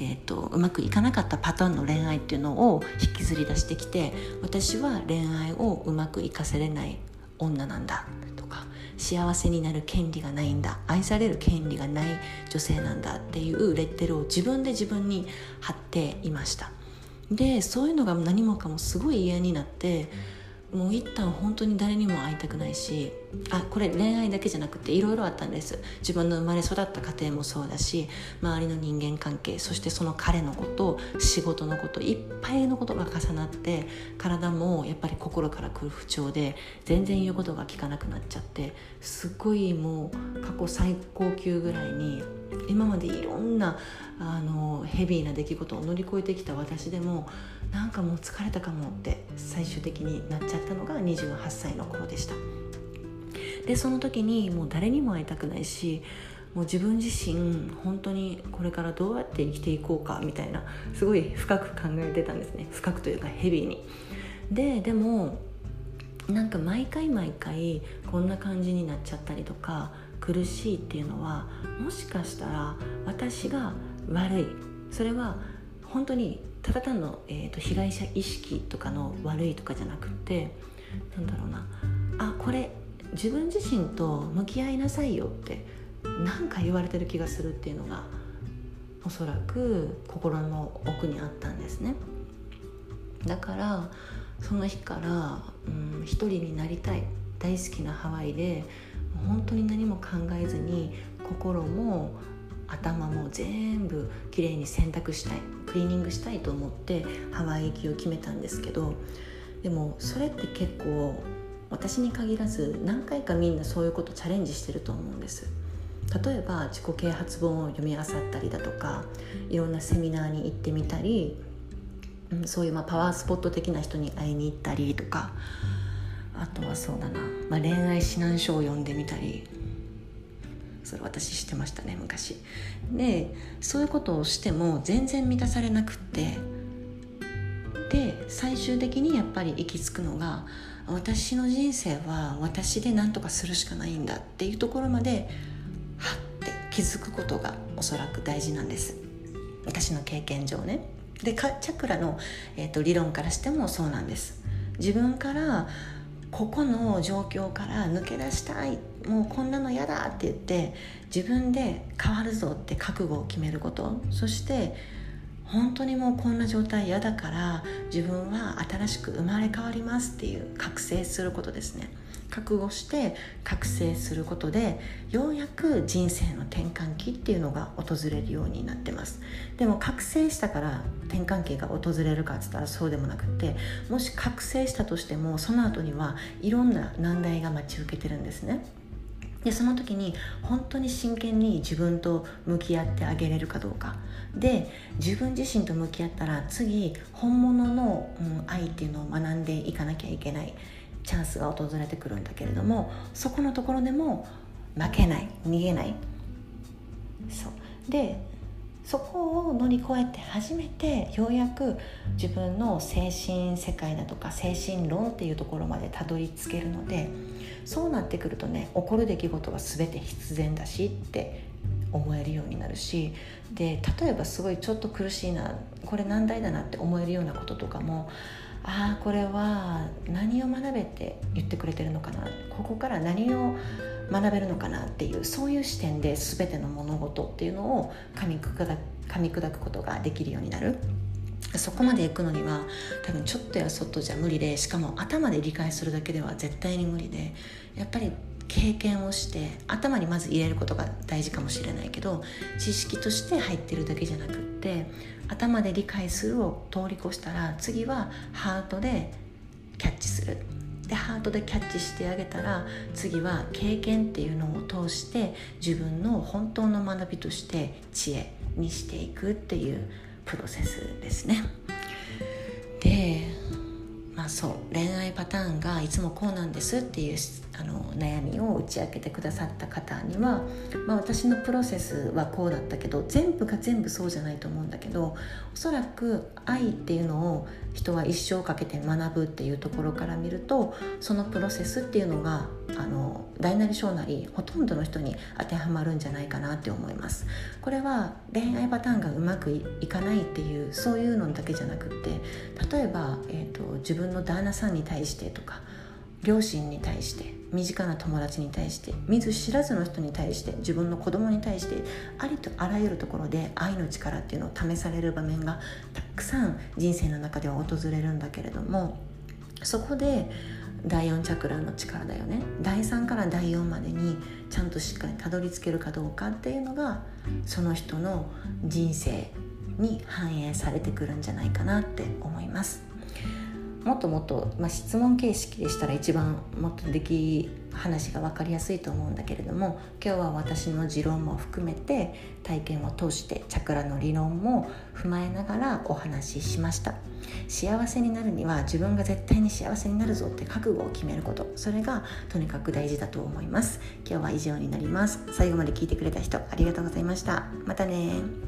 えーと、うまくいかなかったパターンの恋愛っていうのを引きずり出してきて私は恋愛をうまくいかせれない女なんだとか幸せになる権利がないんだ愛される権利がない女性なんだっていうレッテルを自分で自分に貼っていました。でそういうのが何もかもすごい嫌になってもう一旦本当に誰にも会いたくないしあこれ恋愛だけじゃなくていろいろあったんです自分の生まれ育った家庭もそうだし周りの人間関係そしてその彼のこと仕事のこといっぱいのことが重なって体もやっぱり心から来る不調で全然言うことが聞かなくなっちゃってすっごいもう過去最高級ぐらいに今までいろんなあのヘビーな出来事を乗り越えてきた私でもなんかもう疲れたかもって最終的になっちゃったのが28歳の頃でした。でその時にもう誰にも会いたくないしもう自分自身本当にこれからどうやって生きていこうかみたいなすごい深く考えてたんですね。深くというかヘビーに。ででもなんか毎回毎回こんな感じになっちゃったりとか苦しいっていうのはもしかしたら私が悪い。それは本当にただ単の、えーと、被害者意識とかの悪いとかじゃなくてなんだろうな。あこれ自分自身と向き合いなさいよって何か言われてる気がするっていうのがおそらく心の奥にあったんですね。だからその日から、うん、一人になりたい。大好きなハワイで本当に何も考えずに心も頭も全部きれいに洗濯したい。クリーニングしたいと思ってハワイ行きを決めたんですけどでもそれって結構私に限らず何回かみんなそういうことチャレンジしてると思うんです。例えば自己啓発本を読み漁ったりだとかいろんなセミナーに行ってみたり、そういうまあパワースポット的な人に会いに行ったりとかあとはそうだな、まあ、恋愛指南書を読んでみたりそれ私してましたね昔。でそういうことをしても全然満たされなくってで最終的にやっぱり行き着くのが私の人生は私で何とかするしかないんだっていうところまではって気づくことがおそらく大事なんです。私の経験上ね。でチャクラの、えーと、理論からしてもそうなんです。自分からここの状況から抜け出したい。もうこんなの嫌だって言って自分で変わるぞって覚悟を決めること。そして本当にもうこんな状態嫌だから自分は新しく生まれ変わりますっていう覚醒することですね。覚悟して覚醒することでようやく人生の転換期っていうのが訪れるようになってます。でも覚醒したから転換期が訪れるかっつったらそうでもなくってもし覚醒したとしてもその後にはいろんな難題が待ち受けてるんですね。でその時に本当に真剣に自分と向き合ってあげれるかどうか。で自分自身と向き合ったら次本物の、うん、愛っていうのを学んでいかなきゃいけないチャンスが訪れてくるんだけれどもそこのところでも負けない逃げない。そう。でそこを乗り越えて初めてようやく自分の精神世界だとか精神論っていうところまでたどり着けるのでそうなってくるとね起こる出来事は全て必然だしって思えるようになるしで例えばすごいちょっと苦しいなこれ難題だなって思えるようなこととかもああこれは何を学べって言ってくれてるのかなここから何を学べるのかなっていうそういう視点で全ての物事っていうのを噛み砕噛み砕くことができるようになる。そこまで行くのには多分ちょっとやそっとじゃ無理でしかも頭で理解するだけでは絶対に無理でやっぱり経験をして頭にまず入れることが大事かもしれないけど知識として入ってるだけじゃなくって頭で理解するを通り越したら次はハートでキャッチするでハートでキャッチしてあげたら次は経験っていうのを通して自分の本当の学びとして知恵にしていくっていうプロセスですね。でまあそう恋愛パターンがいつもこうなんですっていうあの悩みを打ち明けてくださった方には、まあ、私のプロセスはこうだったけど全部が全部そうじゃないと思うんだけどおそらく愛っていうのを人は一生かけて学ぶっていうところから見るとそのプロセスっていうのがあの大なり小なりほとんどの人に当てはまるんじゃないかなって思います。これは恋愛パターンがうまくいかないっていうそういうのだけじゃなくって例えば、えーと、自分の旦那さんに対してとか両親に対して身近な友達に対して見ず知らずの人に対して自分の子供に対してありとあらゆるところで愛の力っていうのを試される場面がたくさん人生の中では訪れるんだけれどもそこで第4チャクラの力だよね。第3から第4までにちゃんとしっかりたどり着けるかどうかっていうのがその人の人生に反映されてくるんじゃないかなって思います。もっともっと、まあ、質問形式でしたら一番もっとでき話が分かりやすいと思うんだけれども今日は私の持論も含めて体験を通してチャクラの理論も踏まえながらお話ししました。幸せになるには自分が絶対に幸せになるぞって覚悟を決めること。それがとにかく大事だと思います。今日は以上になります。最後まで聞いてくれた人ありがとうございました。またね